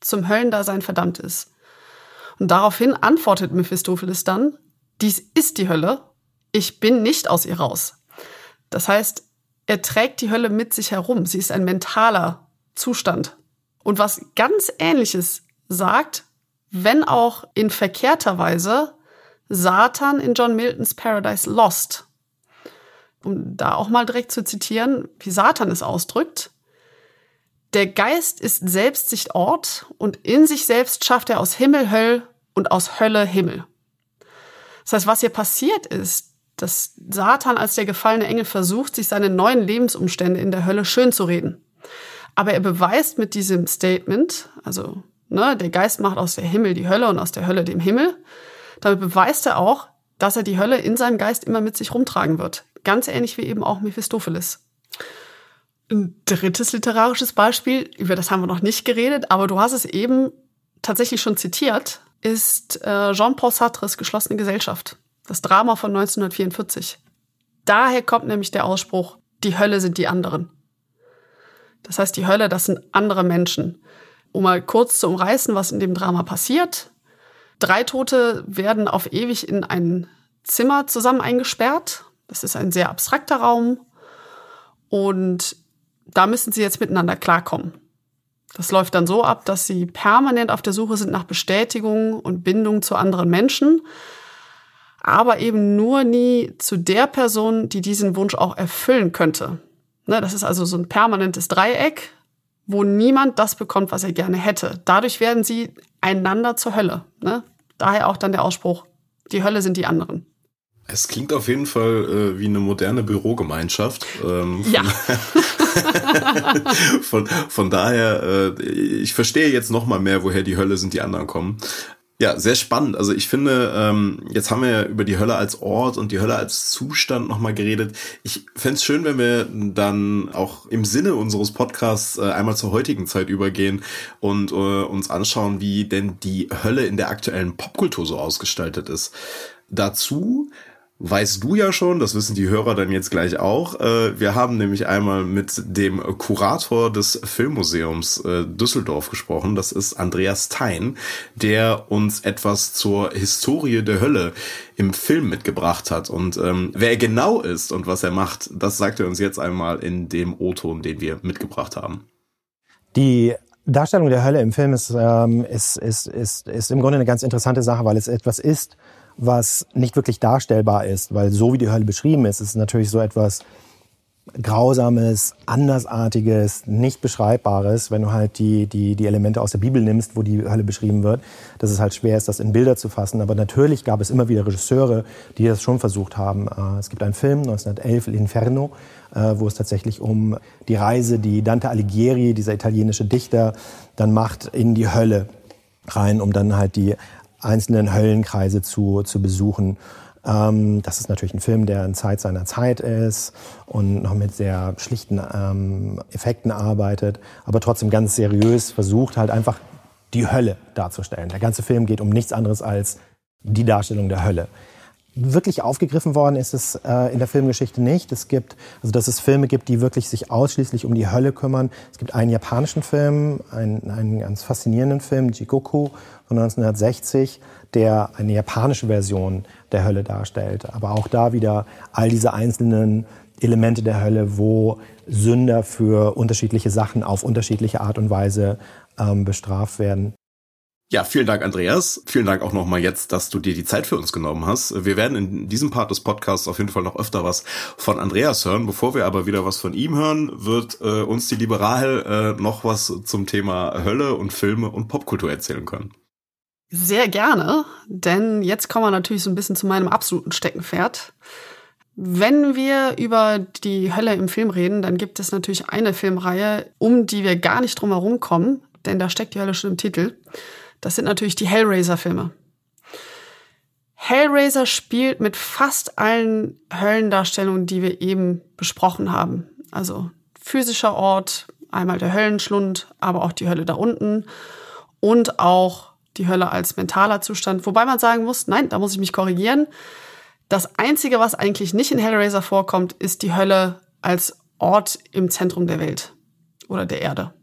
S3: zum Höllendasein verdammt ist. Und daraufhin antwortet Mephistopheles dann, dies ist die Hölle, ich bin nicht aus ihr raus. Das heißt, er trägt die Hölle mit sich herum. Sie ist ein mentaler Zustand. Und was ganz Ähnliches sagt, wenn auch in verkehrter Weise, Satan in John Miltons Paradise Lost. Um da auch mal direkt zu zitieren, wie Satan es ausdrückt. Der Geist ist selbst sich Ort und in sich selbst schafft er aus Himmel Höll und aus Hölle Himmel. Das heißt, was hier passiert ist, dass Satan als der gefallene Engel versucht, sich seine neuen Lebensumstände in der Hölle schön zu reden. Aber er beweist mit diesem Statement, also ne, der Geist macht aus der Himmel die Hölle und aus der Hölle dem Himmel, damit beweist er auch, dass er die Hölle in seinem Geist immer mit sich rumtragen wird. Ganz ähnlich wie eben auch Mephistopheles. Ein drittes literarisches Beispiel, über das haben wir noch nicht geredet, aber du hast es eben tatsächlich schon zitiert, ist äh, Jean-Paul Sartres Geschlossene Gesellschaft. Das Drama von 1944. Daher kommt nämlich der Ausspruch, die Hölle sind die anderen. Das heißt, die Hölle, das sind andere Menschen. Um mal kurz zu umreißen, was in dem Drama passiert. Drei Tote werden auf ewig in ein Zimmer zusammen eingesperrt. Das ist ein sehr abstrakter Raum. Und da müssen sie jetzt miteinander klarkommen. Das läuft dann so ab, dass sie permanent auf der Suche sind nach Bestätigung und Bindung zu anderen Menschen, aber eben nur nie zu der Person, die diesen Wunsch auch erfüllen könnte. Ne, das ist also so ein permanentes Dreieck, wo niemand das bekommt, was er gerne hätte. Dadurch werden sie einander zur Hölle. Ne? Daher auch dann der Ausspruch, die Hölle sind die anderen.
S2: Es klingt auf jeden Fall äh, wie eine moderne Bürogemeinschaft. Ähm,
S3: ja.
S2: von, von daher, äh, ich verstehe jetzt noch mal mehr, woher die Hölle sind, die anderen kommen. Ja, sehr spannend. Also ich finde, ähm, jetzt haben wir ja über die Hölle als Ort und die Hölle als Zustand nochmal geredet. Ich fände es schön, wenn wir dann auch im Sinne unseres Podcasts äh, einmal zur heutigen Zeit übergehen und äh, uns anschauen, wie denn die Hölle in der aktuellen Popkultur so ausgestaltet ist. Dazu weißt du ja schon, das wissen die Hörer dann jetzt gleich auch. Äh, wir haben nämlich einmal mit dem Kurator des Filmmuseums äh, Düsseldorf gesprochen. Das ist Andreas Thein, der uns etwas zur Historie der Hölle im Film mitgebracht hat. Und ähm, wer er genau ist und was er macht, das sagt er uns jetzt einmal in dem O-Ton, den wir mitgebracht haben.
S4: Die Darstellung der Hölle im Film ist, ähm, ist, ist, ist, ist im Grunde eine ganz interessante Sache, weil es etwas ist, was nicht wirklich darstellbar ist, weil so wie die Hölle beschrieben ist, ist es natürlich so etwas Grausames, Andersartiges, nicht Beschreibbares, wenn du halt die, die, die Elemente aus der Bibel nimmst, wo die Hölle beschrieben wird, dass es halt schwer ist, das in Bilder zu fassen. Aber natürlich gab es immer wieder Regisseure, die das schon versucht haben. Äh, es gibt einen Film, 1911, L'Inferno, äh, wo es tatsächlich um die Reise, die Dante Alighieri, dieser italienische Dichter, dann macht in die Hölle rein, um dann halt die einzelnen Höllenkreise zu, zu besuchen. Ähm, das ist natürlich ein Film, der in Zeit seiner Zeit ist und noch mit sehr schlichten ähm, Effekten arbeitet, aber trotzdem ganz seriös versucht halt einfach die Hölle darzustellen. Der ganze Film geht um nichts anderes als die Darstellung der Hölle. Wirklich aufgegriffen worden ist es äh, in der Filmgeschichte nicht. Es gibt, also dass es Filme gibt, die wirklich sich ausschließlich um die Hölle kümmern. Es gibt einen japanischen Film, einen, einen ganz faszinierenden Film, Jigoku von 1960, der eine japanische Version der Hölle darstellt. Aber auch da wieder all diese einzelnen Elemente der Hölle, wo Sünder für unterschiedliche Sachen auf unterschiedliche Art und Weise ähm, bestraft werden.
S2: Ja, vielen Dank, Andreas. Vielen Dank auch nochmal jetzt, dass du dir die Zeit für uns genommen hast. Wir werden in diesem Part des Podcasts auf jeden Fall noch öfter was von Andreas hören. Bevor wir aber wieder was von ihm hören, wird äh, uns die liebe Rahel äh, noch was zum Thema Hölle und Filme und Popkultur erzählen können.
S3: Sehr gerne, denn jetzt kommen wir natürlich so ein bisschen zu meinem absoluten Steckenpferd. Wenn wir über die Hölle im Film reden, dann gibt es natürlich eine Filmreihe, um die wir gar nicht drum herum kommen, denn da steckt die Hölle schon im Titel. Das sind natürlich die Hellraiser-Filme. Hellraiser spielt mit fast allen Höllendarstellungen, die wir eben besprochen haben. Also physischer Ort, einmal der Höllenschlund, aber auch die Hölle da unten und auch die Hölle als mentaler Zustand. Wobei man sagen muss, nein, da muss ich mich korrigieren. Das Einzige, was eigentlich nicht in Hellraiser vorkommt, ist die Hölle als Ort im Zentrum der Welt oder der Erde.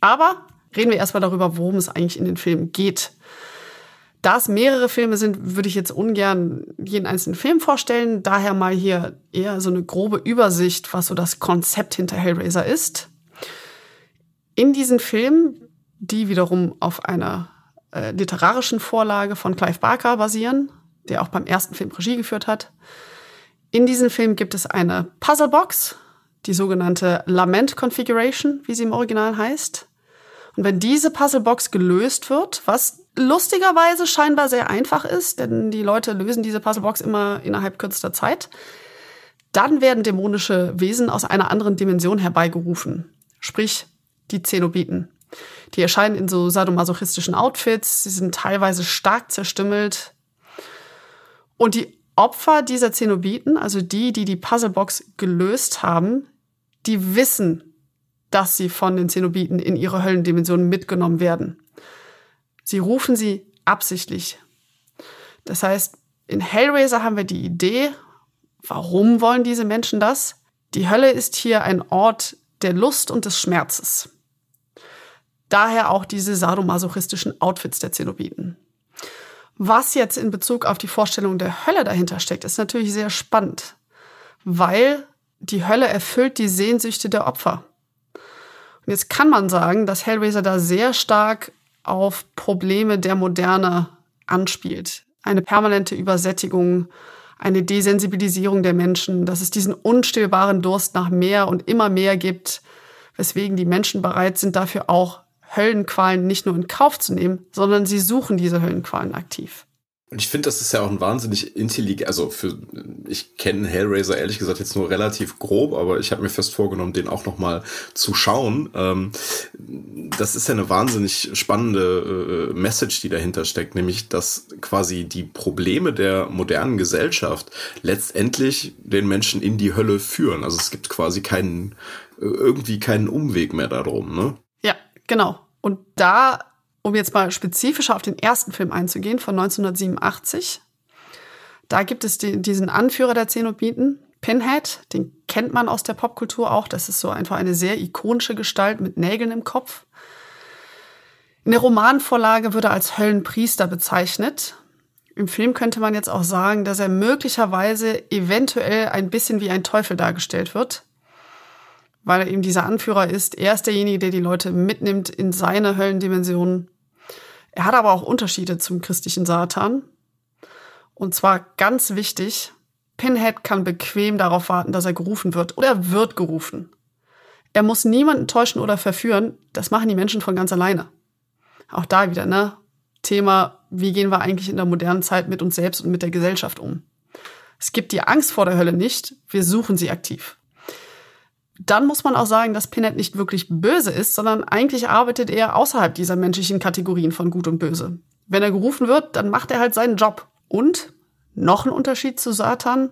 S3: Aber reden wir erstmal darüber, worum es eigentlich in den Filmen geht. Da es mehrere Filme sind, würde ich jetzt ungern jeden einzelnen Film vorstellen. Daher mal hier eher so eine grobe Übersicht, was so das Konzept hinter Hellraiser ist. In diesen Filmen, die wiederum auf einer äh, literarischen Vorlage von Clive Barker basieren, der auch beim ersten Film Regie geführt hat. In diesen Film gibt es eine Puzzlebox, die sogenannte Lament Configuration, wie sie im Original heißt. Und wenn diese Puzzlebox gelöst wird, was lustigerweise scheinbar sehr einfach ist, denn die Leute lösen diese Puzzlebox immer innerhalb kürzester Zeit, dann werden dämonische Wesen aus einer anderen Dimension herbeigerufen. Sprich, die Zenobiten. Die erscheinen in so sadomasochistischen Outfits, sie sind teilweise stark zerstümmelt. Und die Opfer dieser Zenobiten, also die, die die Puzzlebox gelöst haben, die wissen, dass sie von den Zenobiten in ihre Höllendimension mitgenommen werden. Sie rufen sie absichtlich. Das heißt, in Hellraiser haben wir die Idee, warum wollen diese Menschen das? Die Hölle ist hier ein Ort der Lust und des Schmerzes. Daher auch diese sadomasochistischen Outfits der Zenobiten. Was jetzt in Bezug auf die Vorstellung der Hölle dahinter steckt, ist natürlich sehr spannend, weil die Hölle erfüllt die Sehnsüchte der Opfer. Und jetzt kann man sagen, dass Hellraiser da sehr stark auf Probleme der Moderne anspielt. Eine permanente Übersättigung, eine Desensibilisierung der Menschen, dass es diesen unstillbaren Durst nach mehr und immer mehr gibt, weswegen die Menschen bereit sind, dafür auch Höllenqualen nicht nur in Kauf zu nehmen, sondern sie suchen diese Höllenqualen aktiv.
S2: Und ich finde, das ist ja auch ein wahnsinnig intelligent, also für, ich kenne Hellraiser ehrlich gesagt jetzt nur relativ grob, aber ich habe mir fest vorgenommen, den auch nochmal zu schauen. Ähm, das ist ja eine wahnsinnig spannende äh, Message, die dahinter steckt, nämlich, dass quasi die Probleme der modernen Gesellschaft letztendlich den Menschen in die Hölle führen. Also es gibt quasi keinen, irgendwie keinen Umweg mehr darum, ne?
S3: Ja, genau. Und da um jetzt mal spezifischer auf den ersten Film einzugehen, von 1987. Da gibt es die, diesen Anführer der Zenobiten, Pinhead, den kennt man aus der Popkultur auch. Das ist so einfach eine sehr ikonische Gestalt mit Nägeln im Kopf. In der Romanvorlage wird er als Höllenpriester bezeichnet. Im Film könnte man jetzt auch sagen, dass er möglicherweise eventuell ein bisschen wie ein Teufel dargestellt wird weil er eben dieser Anführer ist. Er ist derjenige, der die Leute mitnimmt in seine Höllendimensionen. Er hat aber auch Unterschiede zum christlichen Satan. Und zwar ganz wichtig, Pinhead kann bequem darauf warten, dass er gerufen wird. Oder er wird gerufen. Er muss niemanden täuschen oder verführen. Das machen die Menschen von ganz alleine. Auch da wieder, ne? Thema, wie gehen wir eigentlich in der modernen Zeit mit uns selbst und mit der Gesellschaft um? Es gibt die Angst vor der Hölle nicht. Wir suchen sie aktiv dann muss man auch sagen, dass Pinhead nicht wirklich böse ist, sondern eigentlich arbeitet er außerhalb dieser menschlichen Kategorien von Gut und Böse. Wenn er gerufen wird, dann macht er halt seinen Job. Und noch ein Unterschied zu Satan,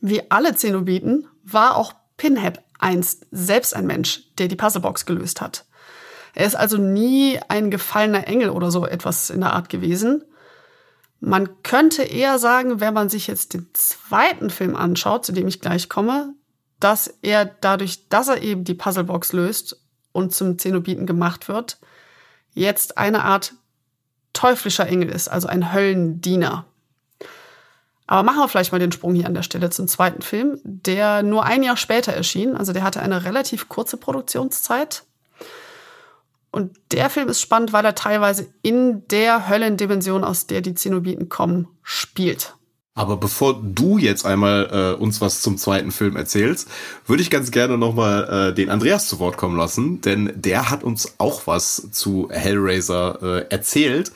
S3: wie alle Zenobiten war auch Pinhead einst selbst ein Mensch, der die Puzzlebox gelöst hat. Er ist also nie ein gefallener Engel oder so etwas in der Art gewesen. Man könnte eher sagen, wenn man sich jetzt den zweiten Film anschaut, zu dem ich gleich komme, dass er dadurch, dass er eben die Puzzlebox löst und zum Zenobiten gemacht wird, jetzt eine Art teuflischer Engel ist, also ein Höllendiener. Aber machen wir vielleicht mal den Sprung hier an der Stelle zum zweiten Film, der nur ein Jahr später erschien. Also der hatte eine relativ kurze Produktionszeit. Und der Film ist spannend, weil er teilweise in der Höllendimension, aus der die Zenobiten kommen, spielt.
S2: Aber bevor du jetzt einmal äh, uns was zum zweiten Film erzählst, würde ich ganz gerne nochmal äh, den Andreas zu Wort kommen lassen, denn der hat uns auch was zu Hellraiser äh, erzählt.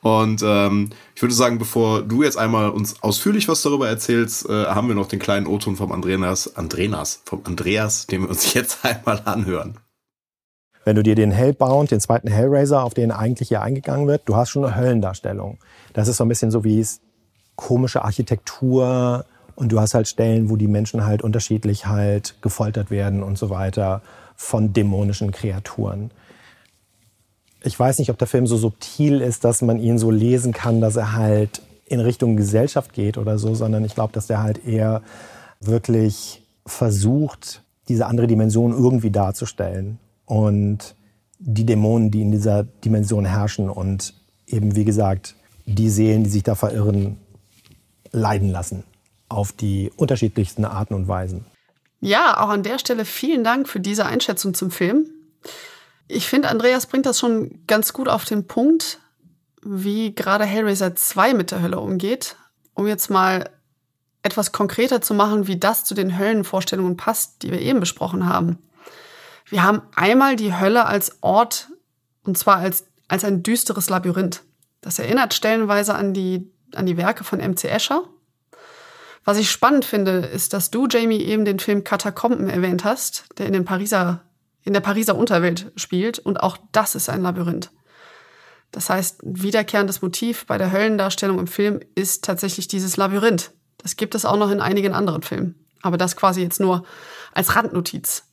S2: Und ähm, ich würde sagen, bevor du jetzt einmal uns ausführlich was darüber erzählst, äh, haben wir noch den kleinen O-Ton vom Andreas, Andreas, vom Andreas, den wir uns jetzt einmal anhören.
S4: Wenn du dir den Hellbound, den zweiten Hellraiser, auf den eigentlich hier eingegangen wird, du hast schon eine Höllendarstellung. Das ist so ein bisschen so wie es komische Architektur und du hast halt Stellen, wo die Menschen halt unterschiedlich halt gefoltert werden und so weiter von dämonischen Kreaturen. Ich weiß nicht, ob der Film so subtil ist, dass man ihn so lesen kann, dass er halt in Richtung Gesellschaft geht oder so, sondern ich glaube, dass der halt eher wirklich versucht, diese andere Dimension irgendwie darzustellen und die Dämonen, die in dieser Dimension herrschen und eben, wie gesagt, die Seelen, die sich da verirren, leiden lassen auf die unterschiedlichsten Arten und Weisen.
S3: Ja, auch an der Stelle vielen Dank für diese Einschätzung zum Film. Ich finde, Andreas bringt das schon ganz gut auf den Punkt, wie gerade Hellraiser 2 mit der Hölle umgeht. Um jetzt mal etwas konkreter zu machen, wie das zu den Höllenvorstellungen passt, die wir eben besprochen haben. Wir haben einmal die Hölle als Ort, und zwar als, als ein düsteres Labyrinth. Das erinnert stellenweise an die an die Werke von MC Escher. Was ich spannend finde, ist, dass du, Jamie, eben den Film Katakomben erwähnt hast, der in, den Pariser, in der Pariser Unterwelt spielt. Und auch das ist ein Labyrinth. Das heißt, ein wiederkehrendes Motiv bei der Höllendarstellung im Film ist tatsächlich dieses Labyrinth. Das gibt es auch noch in einigen anderen Filmen. Aber das quasi jetzt nur als Randnotiz.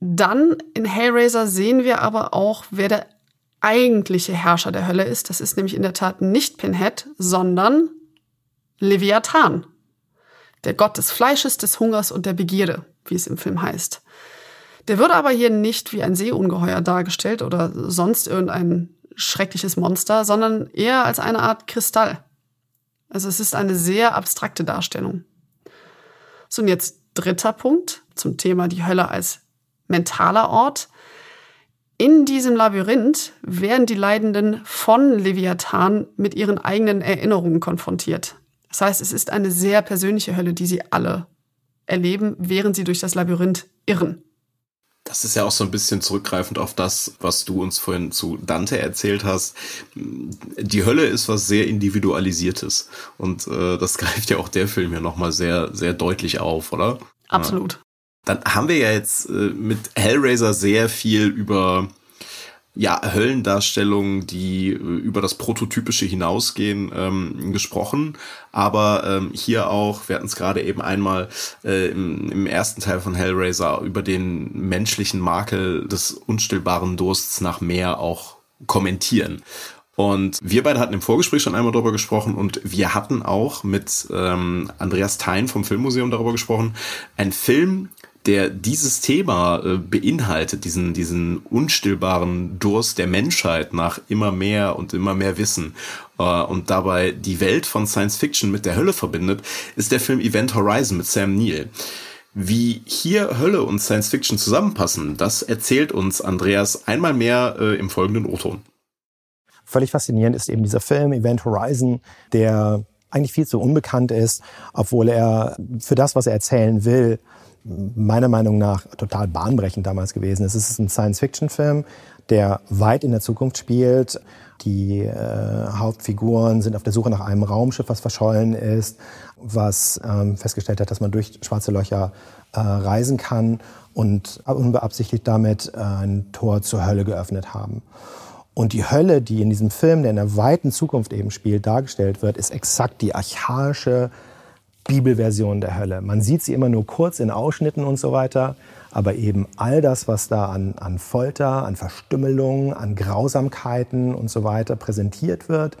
S3: Dann in Hellraiser sehen wir aber auch, wer der eigentliche Herrscher der Hölle ist. Das ist nämlich in der Tat nicht Pinhead, sondern Leviathan. Der Gott des Fleisches, des Hungers und der Begierde, wie es im Film heißt. Der wird aber hier nicht wie ein Seeungeheuer dargestellt oder sonst irgendein schreckliches Monster, sondern eher als eine Art Kristall. Also es ist eine sehr abstrakte Darstellung. So, und jetzt dritter Punkt zum Thema die Hölle als mentaler Ort. In diesem Labyrinth werden die Leidenden von Leviathan mit ihren eigenen Erinnerungen konfrontiert. Das heißt, es ist eine sehr persönliche Hölle, die sie alle erleben, während sie durch das Labyrinth irren.
S2: Das ist ja auch so ein bisschen zurückgreifend auf das, was du uns vorhin zu Dante erzählt hast. Die Hölle ist was sehr individualisiertes und äh, das greift ja auch der Film ja nochmal sehr, sehr deutlich auf, oder?
S3: Absolut
S2: dann haben wir ja jetzt äh, mit Hellraiser sehr viel über ja, Höllendarstellungen, die äh, über das Prototypische hinausgehen, ähm, gesprochen. Aber ähm, hier auch, wir hatten es gerade eben einmal äh, im, im ersten Teil von Hellraiser über den menschlichen Makel des unstillbaren Dursts nach mehr auch kommentieren. Und wir beide hatten im Vorgespräch schon einmal darüber gesprochen und wir hatten auch mit ähm, Andreas Thein vom Filmmuseum darüber gesprochen. Ein Film, der dieses Thema äh, beinhaltet, diesen, diesen unstillbaren Durst der Menschheit nach immer mehr und immer mehr Wissen äh, und dabei die Welt von Science Fiction mit der Hölle verbindet, ist der Film Event Horizon mit Sam Neill. Wie hier Hölle und Science Fiction zusammenpassen, das erzählt uns Andreas einmal mehr äh, im folgenden O-Ton.
S4: Völlig faszinierend ist eben dieser Film Event Horizon, der eigentlich viel zu unbekannt ist, obwohl er für das, was er erzählen will, meiner Meinung nach total bahnbrechend damals gewesen. Es ist ein Science-Fiction-Film, der weit in der Zukunft spielt. Die äh, Hauptfiguren sind auf der Suche nach einem Raumschiff, was verschollen ist, was ähm, festgestellt hat, dass man durch schwarze Löcher äh, reisen kann und unbeabsichtigt damit äh, ein Tor zur Hölle geöffnet haben. Und die Hölle, die in diesem Film, der in der weiten Zukunft eben spielt, dargestellt wird, ist exakt die archaische Bibelversion der Hölle. Man sieht sie immer nur kurz in Ausschnitten und so weiter, aber eben all das, was da an, an Folter, an Verstümmelung, an Grausamkeiten und so weiter präsentiert wird,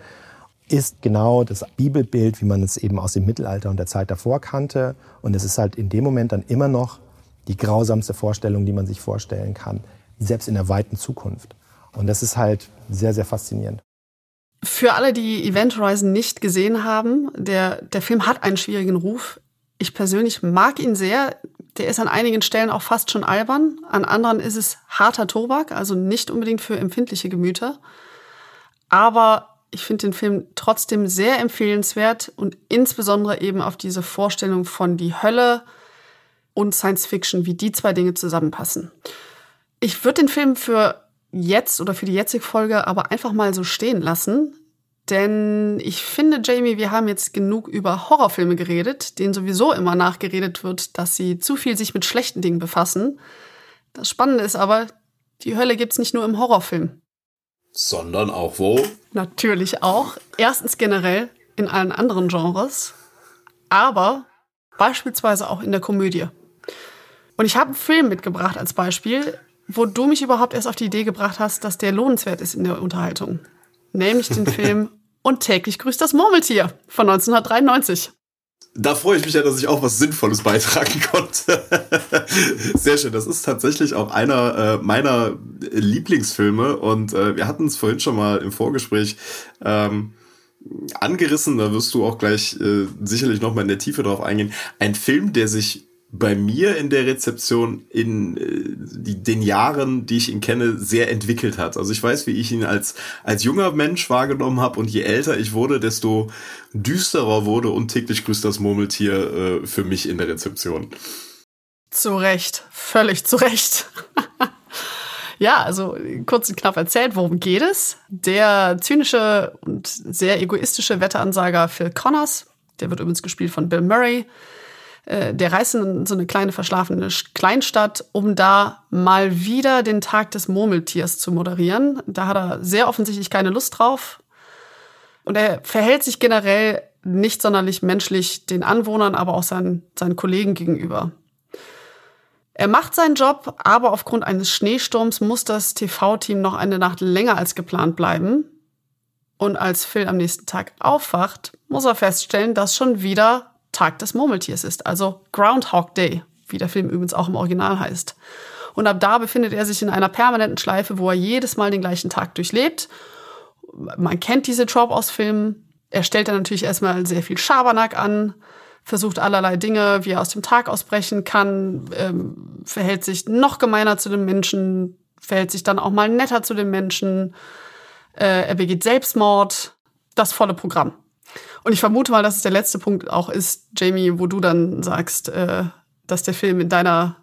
S4: ist genau das Bibelbild, wie man es eben aus dem Mittelalter und der Zeit davor kannte. Und es ist halt in dem Moment dann immer noch die grausamste Vorstellung, die man sich vorstellen kann, selbst in der weiten Zukunft. Und das ist halt sehr, sehr faszinierend.
S3: Für alle, die Event Horizon nicht gesehen haben, der, der Film hat einen schwierigen Ruf. Ich persönlich mag ihn sehr. Der ist an einigen Stellen auch fast schon albern. An anderen ist es harter Tobak, also nicht unbedingt für empfindliche Gemüter. Aber ich finde den Film trotzdem sehr empfehlenswert und insbesondere eben auf diese Vorstellung von die Hölle und Science Fiction, wie die zwei Dinge zusammenpassen. Ich würde den Film für jetzt oder für die jetzige Folge aber einfach mal so stehen lassen. Denn ich finde, Jamie, wir haben jetzt genug über Horrorfilme geredet, denen sowieso immer nachgeredet wird, dass sie zu viel sich mit schlechten Dingen befassen. Das Spannende ist aber, die Hölle gibt's nicht nur im Horrorfilm.
S2: Sondern auch wo?
S3: Natürlich auch. Erstens generell in allen anderen Genres, aber beispielsweise auch in der Komödie. Und ich habe einen Film mitgebracht als Beispiel, wo du mich überhaupt erst auf die Idee gebracht hast, dass der lohnenswert ist in der Unterhaltung. Nämlich den Film Und täglich grüßt das Murmeltier von 1993.
S2: Da freue ich mich ja, dass ich auch was Sinnvolles beitragen konnte. Sehr schön. Das ist tatsächlich auch einer äh, meiner Lieblingsfilme und äh, wir hatten es vorhin schon mal im Vorgespräch ähm, angerissen. Da wirst du auch gleich äh, sicherlich noch mal in der Tiefe drauf eingehen. Ein Film, der sich bei mir in der Rezeption in äh, den Jahren, die ich ihn kenne, sehr entwickelt hat. Also ich weiß, wie ich ihn als, als junger Mensch wahrgenommen habe und je älter ich wurde, desto düsterer wurde und täglich grüßt das Murmeltier äh, für mich in der Rezeption.
S3: Zu Recht, völlig zu Recht. ja, also kurz und knapp erzählt, worum geht es? Der zynische und sehr egoistische Wetteransager Phil Connors, der wird übrigens gespielt von Bill Murray, äh, der reist in so eine kleine verschlafene Kleinstadt, um da mal wieder den Tag des Murmeltiers zu moderieren. Da hat er sehr offensichtlich keine Lust drauf. Und er verhält sich generell nicht sonderlich menschlich den Anwohnern, aber auch seinen, seinen Kollegen gegenüber. Er macht seinen Job, aber aufgrund eines Schneesturms muss das TV-Team noch eine Nacht länger als geplant bleiben. Und als Phil am nächsten Tag aufwacht, muss er feststellen, dass schon wieder Tag des Murmeltiers ist, also Groundhog Day, wie der Film übrigens auch im Original heißt. Und ab da befindet er sich in einer permanenten Schleife, wo er jedes Mal den gleichen Tag durchlebt. Man kennt diese Trope aus Filmen. Er stellt dann natürlich erstmal sehr viel Schabernack an, versucht allerlei Dinge, wie er aus dem Tag ausbrechen kann, ähm, verhält sich noch gemeiner zu den Menschen, verhält sich dann auch mal netter zu den Menschen. Äh, er begeht Selbstmord. Das volle Programm. Und ich vermute mal, dass es der letzte Punkt auch ist, Jamie, wo du dann sagst, äh, dass der Film in deiner,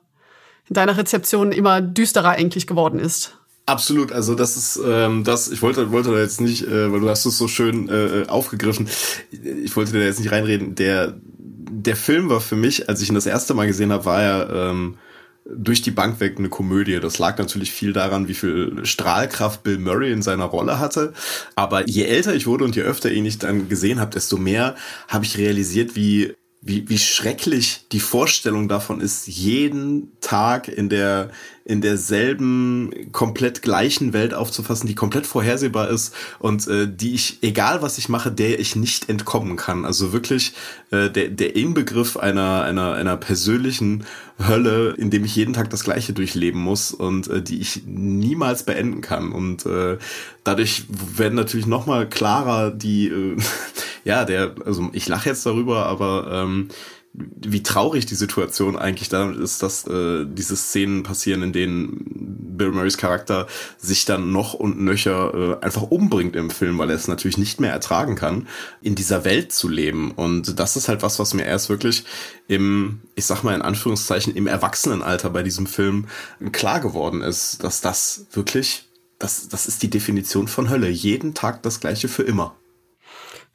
S3: in deiner Rezeption immer düsterer eigentlich geworden ist.
S2: Absolut, also das ist ähm, das, ich wollte, wollte da jetzt nicht, äh, weil du hast es so schön äh, aufgegriffen, ich wollte da jetzt nicht reinreden, der, der Film war für mich, als ich ihn das erste Mal gesehen habe, war er ähm, durch die Bank weg eine Komödie. Das lag natürlich viel daran, wie viel Strahlkraft Bill Murray in seiner Rolle hatte. Aber je älter ich wurde und je öfter ihn ich dann gesehen habe, desto mehr habe ich realisiert, wie wie, wie schrecklich die Vorstellung davon ist, jeden Tag in der in derselben komplett gleichen Welt aufzufassen, die komplett vorhersehbar ist und äh, die ich, egal was ich mache, der ich nicht entkommen kann. Also wirklich äh, der, der Inbegriff einer, einer, einer persönlichen Hölle, in dem ich jeden Tag das Gleiche durchleben muss und äh, die ich niemals beenden kann. Und äh, dadurch werden natürlich nochmal klarer die, äh, ja, der, also ich lache jetzt darüber, aber ähm, wie traurig die Situation eigentlich damit ist, dass äh, diese Szenen passieren, in denen Bill Murrays Charakter sich dann noch und nöcher äh, einfach umbringt im Film, weil er es natürlich nicht mehr ertragen kann, in dieser Welt zu leben. Und das ist halt was, was mir erst wirklich im, ich sag mal in Anführungszeichen, im Erwachsenenalter bei diesem Film klar geworden ist, dass das wirklich, das, das ist die Definition von Hölle. Jeden Tag das gleiche für immer.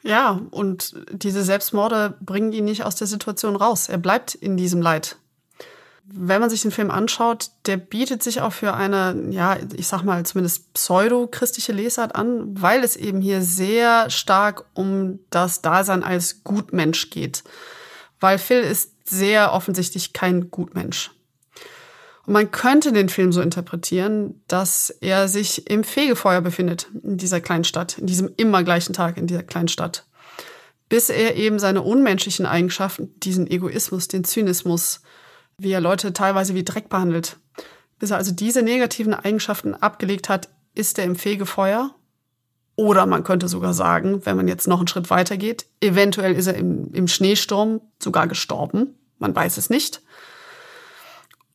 S3: Ja, und diese Selbstmorde bringen ihn nicht aus der Situation raus. Er bleibt in diesem Leid. Wenn man sich den Film anschaut, der bietet sich auch für eine, ja, ich sag mal zumindest pseudo-christliche Lesart an, weil es eben hier sehr stark um das Dasein als Gutmensch geht. Weil Phil ist sehr offensichtlich kein Gutmensch. Man könnte den Film so interpretieren, dass er sich im Fegefeuer befindet, in dieser kleinen Stadt, in diesem immer gleichen Tag, in dieser kleinen Stadt. Bis er eben seine unmenschlichen Eigenschaften, diesen Egoismus, den Zynismus, wie er Leute teilweise wie Dreck behandelt, bis er also diese negativen Eigenschaften abgelegt hat, ist er im Fegefeuer. Oder man könnte sogar sagen, wenn man jetzt noch einen Schritt weiter geht, eventuell ist er im, im Schneesturm sogar gestorben. Man weiß es nicht.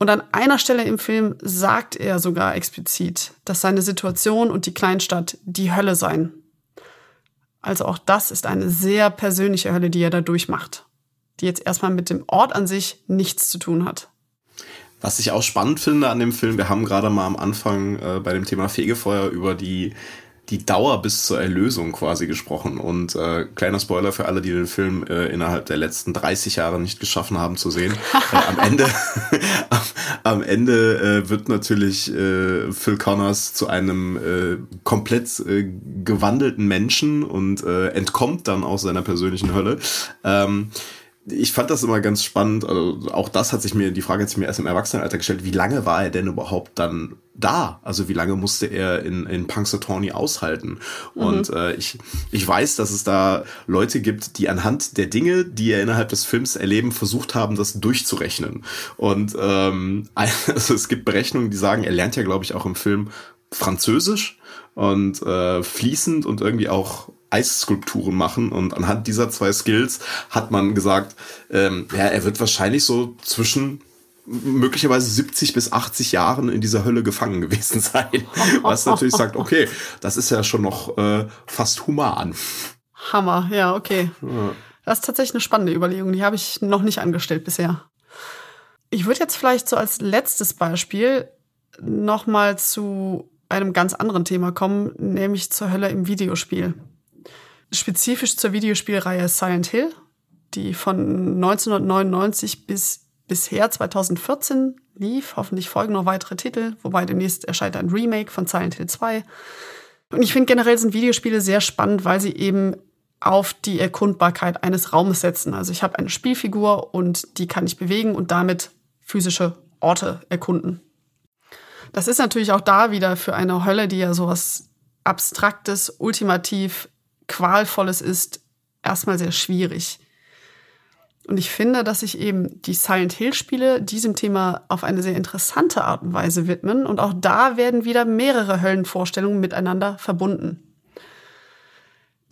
S3: Und an einer Stelle im Film sagt er sogar explizit, dass seine Situation und die Kleinstadt die Hölle seien. Also auch das ist eine sehr persönliche Hölle, die er da durchmacht, die jetzt erstmal mit dem Ort an sich nichts zu tun hat.
S2: Was ich auch spannend finde an dem Film, wir haben gerade mal am Anfang äh, bei dem Thema Fegefeuer über die die Dauer bis zur Erlösung quasi gesprochen. Und äh, kleiner Spoiler für alle, die den Film äh, innerhalb der letzten 30 Jahre nicht geschaffen haben zu sehen. äh, am Ende, am, am, Ende äh, wird natürlich äh, Phil Connors zu einem äh, komplett äh, gewandelten Menschen und äh, entkommt dann aus seiner persönlichen Hölle. Ähm, ich fand das immer ganz spannend. Also auch das hat sich mir, die Frage hat sich mir erst im Erwachsenenalter gestellt, wie lange war er denn überhaupt dann da? Also wie lange musste er in, in Punxsutawney aushalten? Mhm. Und äh, ich, ich weiß, dass es da Leute gibt, die anhand der Dinge, die er innerhalb des Films erleben, versucht haben, das durchzurechnen. Und ähm, also es gibt Berechnungen, die sagen, er lernt ja, glaube ich, auch im Film Französisch und äh, fließend und irgendwie auch Eisskulpturen machen. Und anhand dieser zwei Skills hat man gesagt, ähm, ja, er wird wahrscheinlich so zwischen möglicherweise 70 bis 80 Jahren in dieser Hölle gefangen gewesen sein. Was natürlich sagt, okay, das ist ja schon noch äh, fast human.
S3: Hammer, ja, okay. Ja. Das ist tatsächlich eine spannende Überlegung. Die habe ich noch nicht angestellt bisher. Ich würde jetzt vielleicht so als letztes Beispiel nochmal zu einem ganz anderen Thema kommen, nämlich zur Hölle im Videospiel spezifisch zur Videospielreihe Silent Hill, die von 1999 bis bisher 2014 lief. Hoffentlich folgen noch weitere Titel, wobei demnächst erscheint ein Remake von Silent Hill 2. Und ich finde generell sind Videospiele sehr spannend, weil sie eben auf die Erkundbarkeit eines Raumes setzen. Also ich habe eine Spielfigur und die kann ich bewegen und damit physische Orte erkunden. Das ist natürlich auch da wieder für eine Hölle, die ja sowas Abstraktes, ultimativ Qualvolles ist, erstmal sehr schwierig. Und ich finde, dass sich eben die Silent Hill-Spiele diesem Thema auf eine sehr interessante Art und Weise widmen. Und auch da werden wieder mehrere Höllenvorstellungen miteinander verbunden.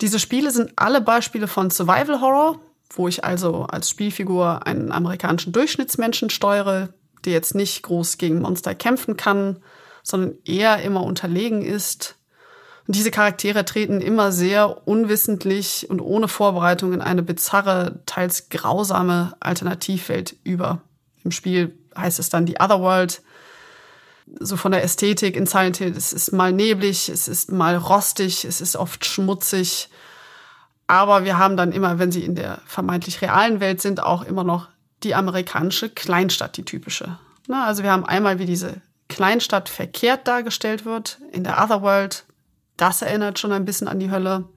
S3: Diese Spiele sind alle Beispiele von Survival Horror, wo ich also als Spielfigur einen amerikanischen Durchschnittsmenschen steuere, der jetzt nicht groß gegen Monster kämpfen kann, sondern eher immer unterlegen ist diese Charaktere treten immer sehr unwissentlich und ohne Vorbereitung in eine bizarre, teils grausame Alternativwelt über. Im Spiel heißt es dann die Otherworld. So von der Ästhetik in Silent Hill, es ist mal neblig, es ist mal rostig, es ist oft schmutzig. Aber wir haben dann immer, wenn sie in der vermeintlich realen Welt sind, auch immer noch die amerikanische Kleinstadt, die typische. Na, also wir haben einmal, wie diese Kleinstadt verkehrt dargestellt wird in der Otherworld, das erinnert schon ein bisschen an die Hölle.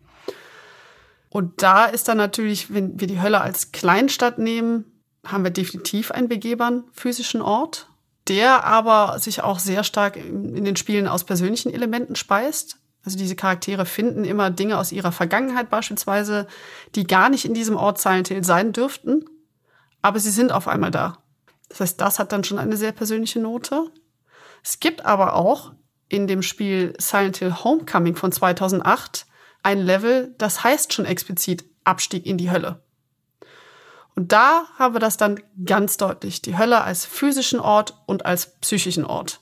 S3: Und da ist dann natürlich, wenn wir die Hölle als Kleinstadt nehmen, haben wir definitiv einen begehbaren physischen Ort, der aber sich auch sehr stark in den Spielen aus persönlichen Elementen speist. Also diese Charaktere finden immer Dinge aus ihrer Vergangenheit beispielsweise, die gar nicht in diesem Ort Silent sein dürften, aber sie sind auf einmal da. Das heißt, das hat dann schon eine sehr persönliche Note. Es gibt aber auch in dem Spiel Silent Hill Homecoming von 2008 ein Level, das heißt schon explizit Abstieg in die Hölle. Und da haben wir das dann ganz deutlich, die Hölle als physischen Ort und als psychischen Ort.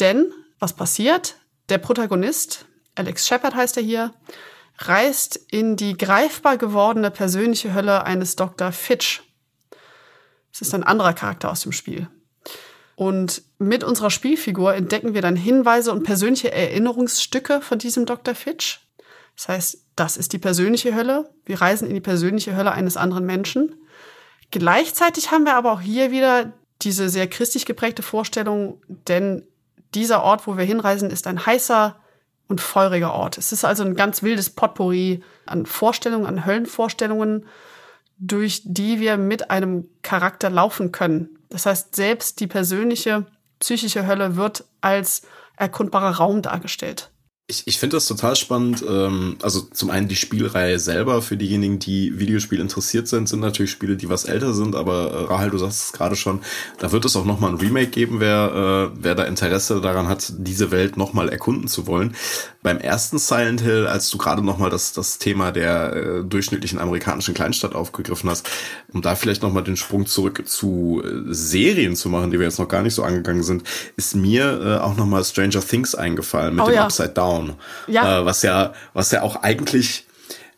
S3: Denn was passiert? Der Protagonist, Alex Shepard heißt er hier, reist in die greifbar gewordene persönliche Hölle eines Dr. Fitch. Das ist ein anderer Charakter aus dem Spiel. Und mit unserer Spielfigur entdecken wir dann Hinweise und persönliche Erinnerungsstücke von diesem Dr. Fitch. Das heißt, das ist die persönliche Hölle. Wir reisen in die persönliche Hölle eines anderen Menschen. Gleichzeitig haben wir aber auch hier wieder diese sehr christlich geprägte Vorstellung, denn dieser Ort, wo wir hinreisen, ist ein heißer und feuriger Ort. Es ist also ein ganz wildes Potpourri an Vorstellungen, an Höllenvorstellungen, durch die wir mit einem Charakter laufen können Das heißt, selbst die persönliche psychische Hölle wird als erkundbarer Raum dargestellt.
S2: Ich, ich finde das total spannend. Ähm, also zum einen die Spielreihe selber für diejenigen, die Videospiel interessiert sind, sind natürlich Spiele, die was älter sind. Aber äh, Rahel, du sagst es gerade schon, da wird es auch noch mal ein Remake geben, wer äh, wer da Interesse daran hat, diese Welt noch mal erkunden zu wollen. Beim ersten Silent Hill, als du gerade noch mal das das Thema der äh, durchschnittlichen amerikanischen Kleinstadt aufgegriffen hast, um da vielleicht noch mal den Sprung zurück zu äh, Serien zu machen, die wir jetzt noch gar nicht so angegangen sind, ist mir äh, auch noch mal Stranger Things eingefallen mit
S3: Oh
S2: dem
S3: ja.
S2: Upside Down.
S3: Ja.
S2: Äh, was ja, was ja auch eigentlich,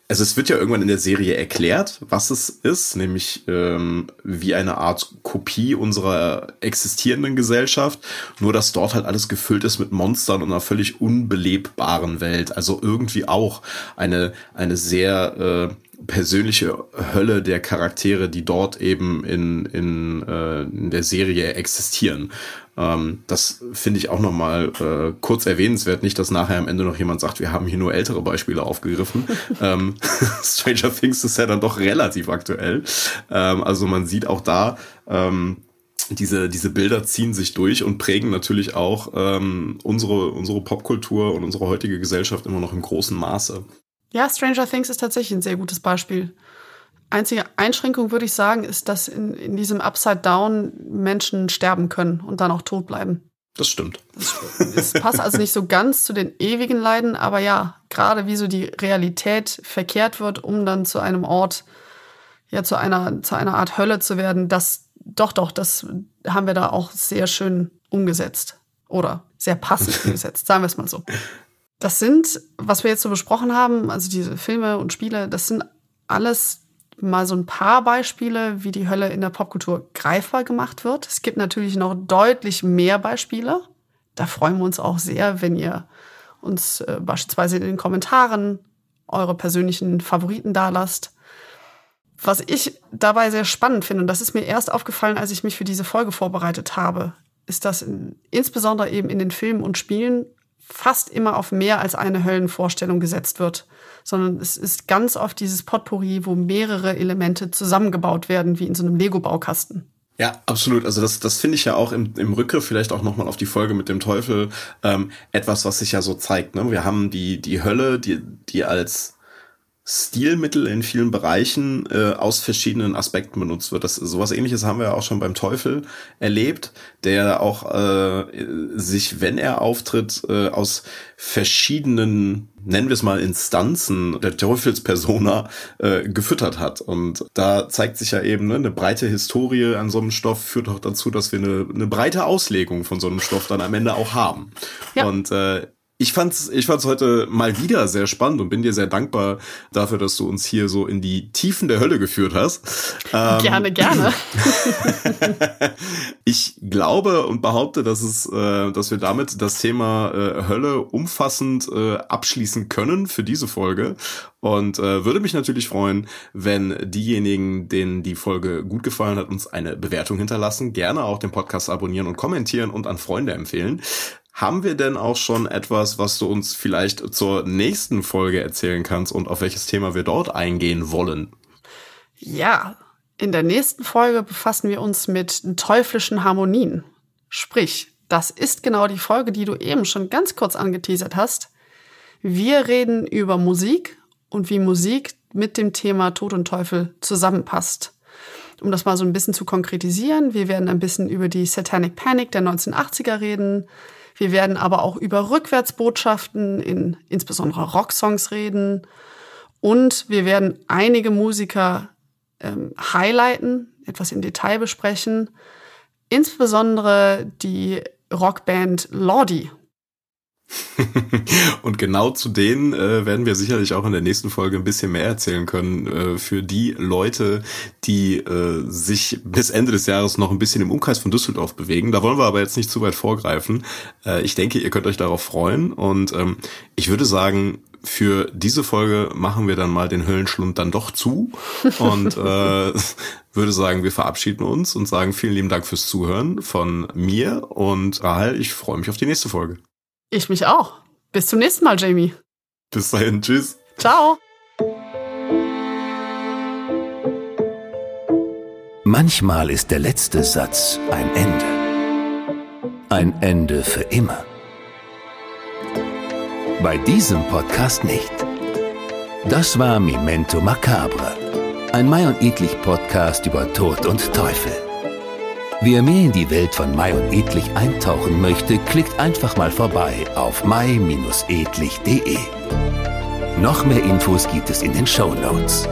S2: also es wird ja irgendwann in der Serie erklärt, was es ist, nämlich ähm, wie eine Art Kopie unserer existierenden Gesellschaft, nur dass dort halt alles gefüllt ist mit Monstern und einer völlig unbelebbaren Welt. Also irgendwie auch eine, eine sehr äh, persönliche Hölle der Charaktere, die dort eben in, in, äh, in der Serie existieren. Ähm, das finde ich auch nochmal äh, kurz erwähnenswert. Nicht, dass nachher am Ende noch jemand sagt, wir haben hier nur ältere Beispiele aufgegriffen. ähm, Stranger Things ist ja dann doch relativ aktuell. Ähm, also man sieht auch da, ähm, diese, diese Bilder ziehen sich durch und prägen natürlich auch ähm, unsere, unsere Popkultur und unsere heutige Gesellschaft immer noch im großen Maße.
S3: Ja, Stranger Things ist tatsächlich ein sehr gutes Beispiel. Einzige Einschränkung würde ich sagen, ist, dass in, in diesem Upside Down Menschen sterben können und dann auch tot bleiben.
S2: Das stimmt.
S3: Es passt also nicht so ganz zu den ewigen Leiden, aber ja, gerade wie so die Realität verkehrt wird, um dann zu einem Ort, ja, zu einer, zu einer Art Hölle zu werden, das, doch, doch, das haben wir da auch sehr schön umgesetzt. Oder sehr passend umgesetzt, sagen wir es mal so. Das sind, was wir jetzt so besprochen haben, also diese Filme und Spiele, das sind alles mal so ein paar Beispiele, wie die Hölle in der Popkultur greifbar gemacht wird. Es gibt natürlich noch deutlich mehr Beispiele. Da freuen wir uns auch sehr, wenn ihr uns äh, beispielsweise in den Kommentaren eure persönlichen Favoriten dalasst. Was ich dabei sehr spannend finde, und das ist mir erst aufgefallen, als ich mich für diese Folge vorbereitet habe, ist, dass in, insbesondere eben in den Filmen und Spielen fast immer auf mehr als eine Höllenvorstellung gesetzt wird, sondern es ist ganz oft dieses Potpourri, wo mehrere Elemente zusammengebaut werden, wie in so einem Lego-Baukasten.
S2: Ja, absolut. Also das, das finde ich ja auch im, im Rückgriff vielleicht auch nochmal auf die Folge mit dem Teufel ähm, etwas, was sich ja so zeigt. Ne? Wir haben die, die Hölle, die, die als Stilmittel in vielen Bereichen äh, aus verschiedenen Aspekten benutzt wird. Das sowas ähnliches haben wir ja auch schon beim Teufel erlebt, der auch äh, sich, wenn er auftritt, äh, aus verschiedenen, nennen wir es mal, Instanzen der Teufelspersona äh, gefüttert hat. Und da zeigt sich ja eben, ne, eine breite Historie an so einem Stoff führt auch dazu, dass wir eine, eine breite Auslegung von so einem Stoff dann am Ende auch haben.
S3: Ja.
S2: Und äh, ich fand's, ich fand's heute mal wieder sehr spannend und bin dir sehr dankbar dafür, dass du uns hier so in die Tiefen der Hölle geführt hast. Ähm,
S3: Gerne, gerne.
S2: ich glaube und behaupte, dass es, äh, dass wir damit das Thema äh, Hölle umfassend äh, abschließen können für diese Folge. Und äh, würde mich natürlich freuen, wenn diejenigen, denen die Folge gut gefallen hat, uns eine Bewertung hinterlassen. Gerne auch den Podcast abonnieren und kommentieren und an Freunde empfehlen. Haben wir denn auch schon etwas, was du uns vielleicht zur nächsten Folge erzählen kannst und auf welches Thema wir dort eingehen wollen?
S3: Ja, in der nächsten Folge befassen wir uns mit teuflischen Harmonien. Sprich, das ist genau die Folge, die du eben schon ganz kurz angeteasert hast. Wir reden über Musik und wie Musik mit dem Thema Tod und Teufel zusammenpasst. Um das mal so ein bisschen zu konkretisieren, wir werden ein bisschen über die Satanic Panic der 1980er reden. Wir werden aber auch über Rückwärtsbotschaften in insbesondere Rocksongs reden. Und wir werden einige Musiker ähm, highlighten, etwas im Detail besprechen. Insbesondere die Rockband Lordi.
S2: Und genau zu denen äh, werden wir sicherlich auch in der nächsten Folge ein bisschen mehr erzählen können. Äh, für die Leute, die äh, sich bis Ende des Jahres noch ein bisschen im Umkreis von Düsseldorf bewegen. Da wollen wir aber jetzt nicht zu weit vorgreifen. Äh, ich denke, ihr könnt euch darauf freuen. Und ähm, ich würde sagen, für diese Folge machen wir dann mal den Höllenschlund dann doch zu und äh, würde sagen, wir verabschieden uns und sagen vielen lieben Dank fürs Zuhören von mir und Rahel. Ich freue mich auf die nächste Folge.
S3: Ich mich auch. Bis zum nächsten Mal, Jamie.
S2: Bis dahin, tschüss.
S3: Ciao.
S1: Manchmal ist der letzte Satz ein Ende. Ein Ende für immer. Bei diesem Podcast nicht. Das war Memento Macabre, ein Mai und Edlich Podcast über Tod und Teufel. Wer mehr in die Welt von Mai und Edlich eintauchen möchte, klickt einfach mal vorbei auf mai-edlich.de. Noch mehr Infos gibt es in den Show Notes.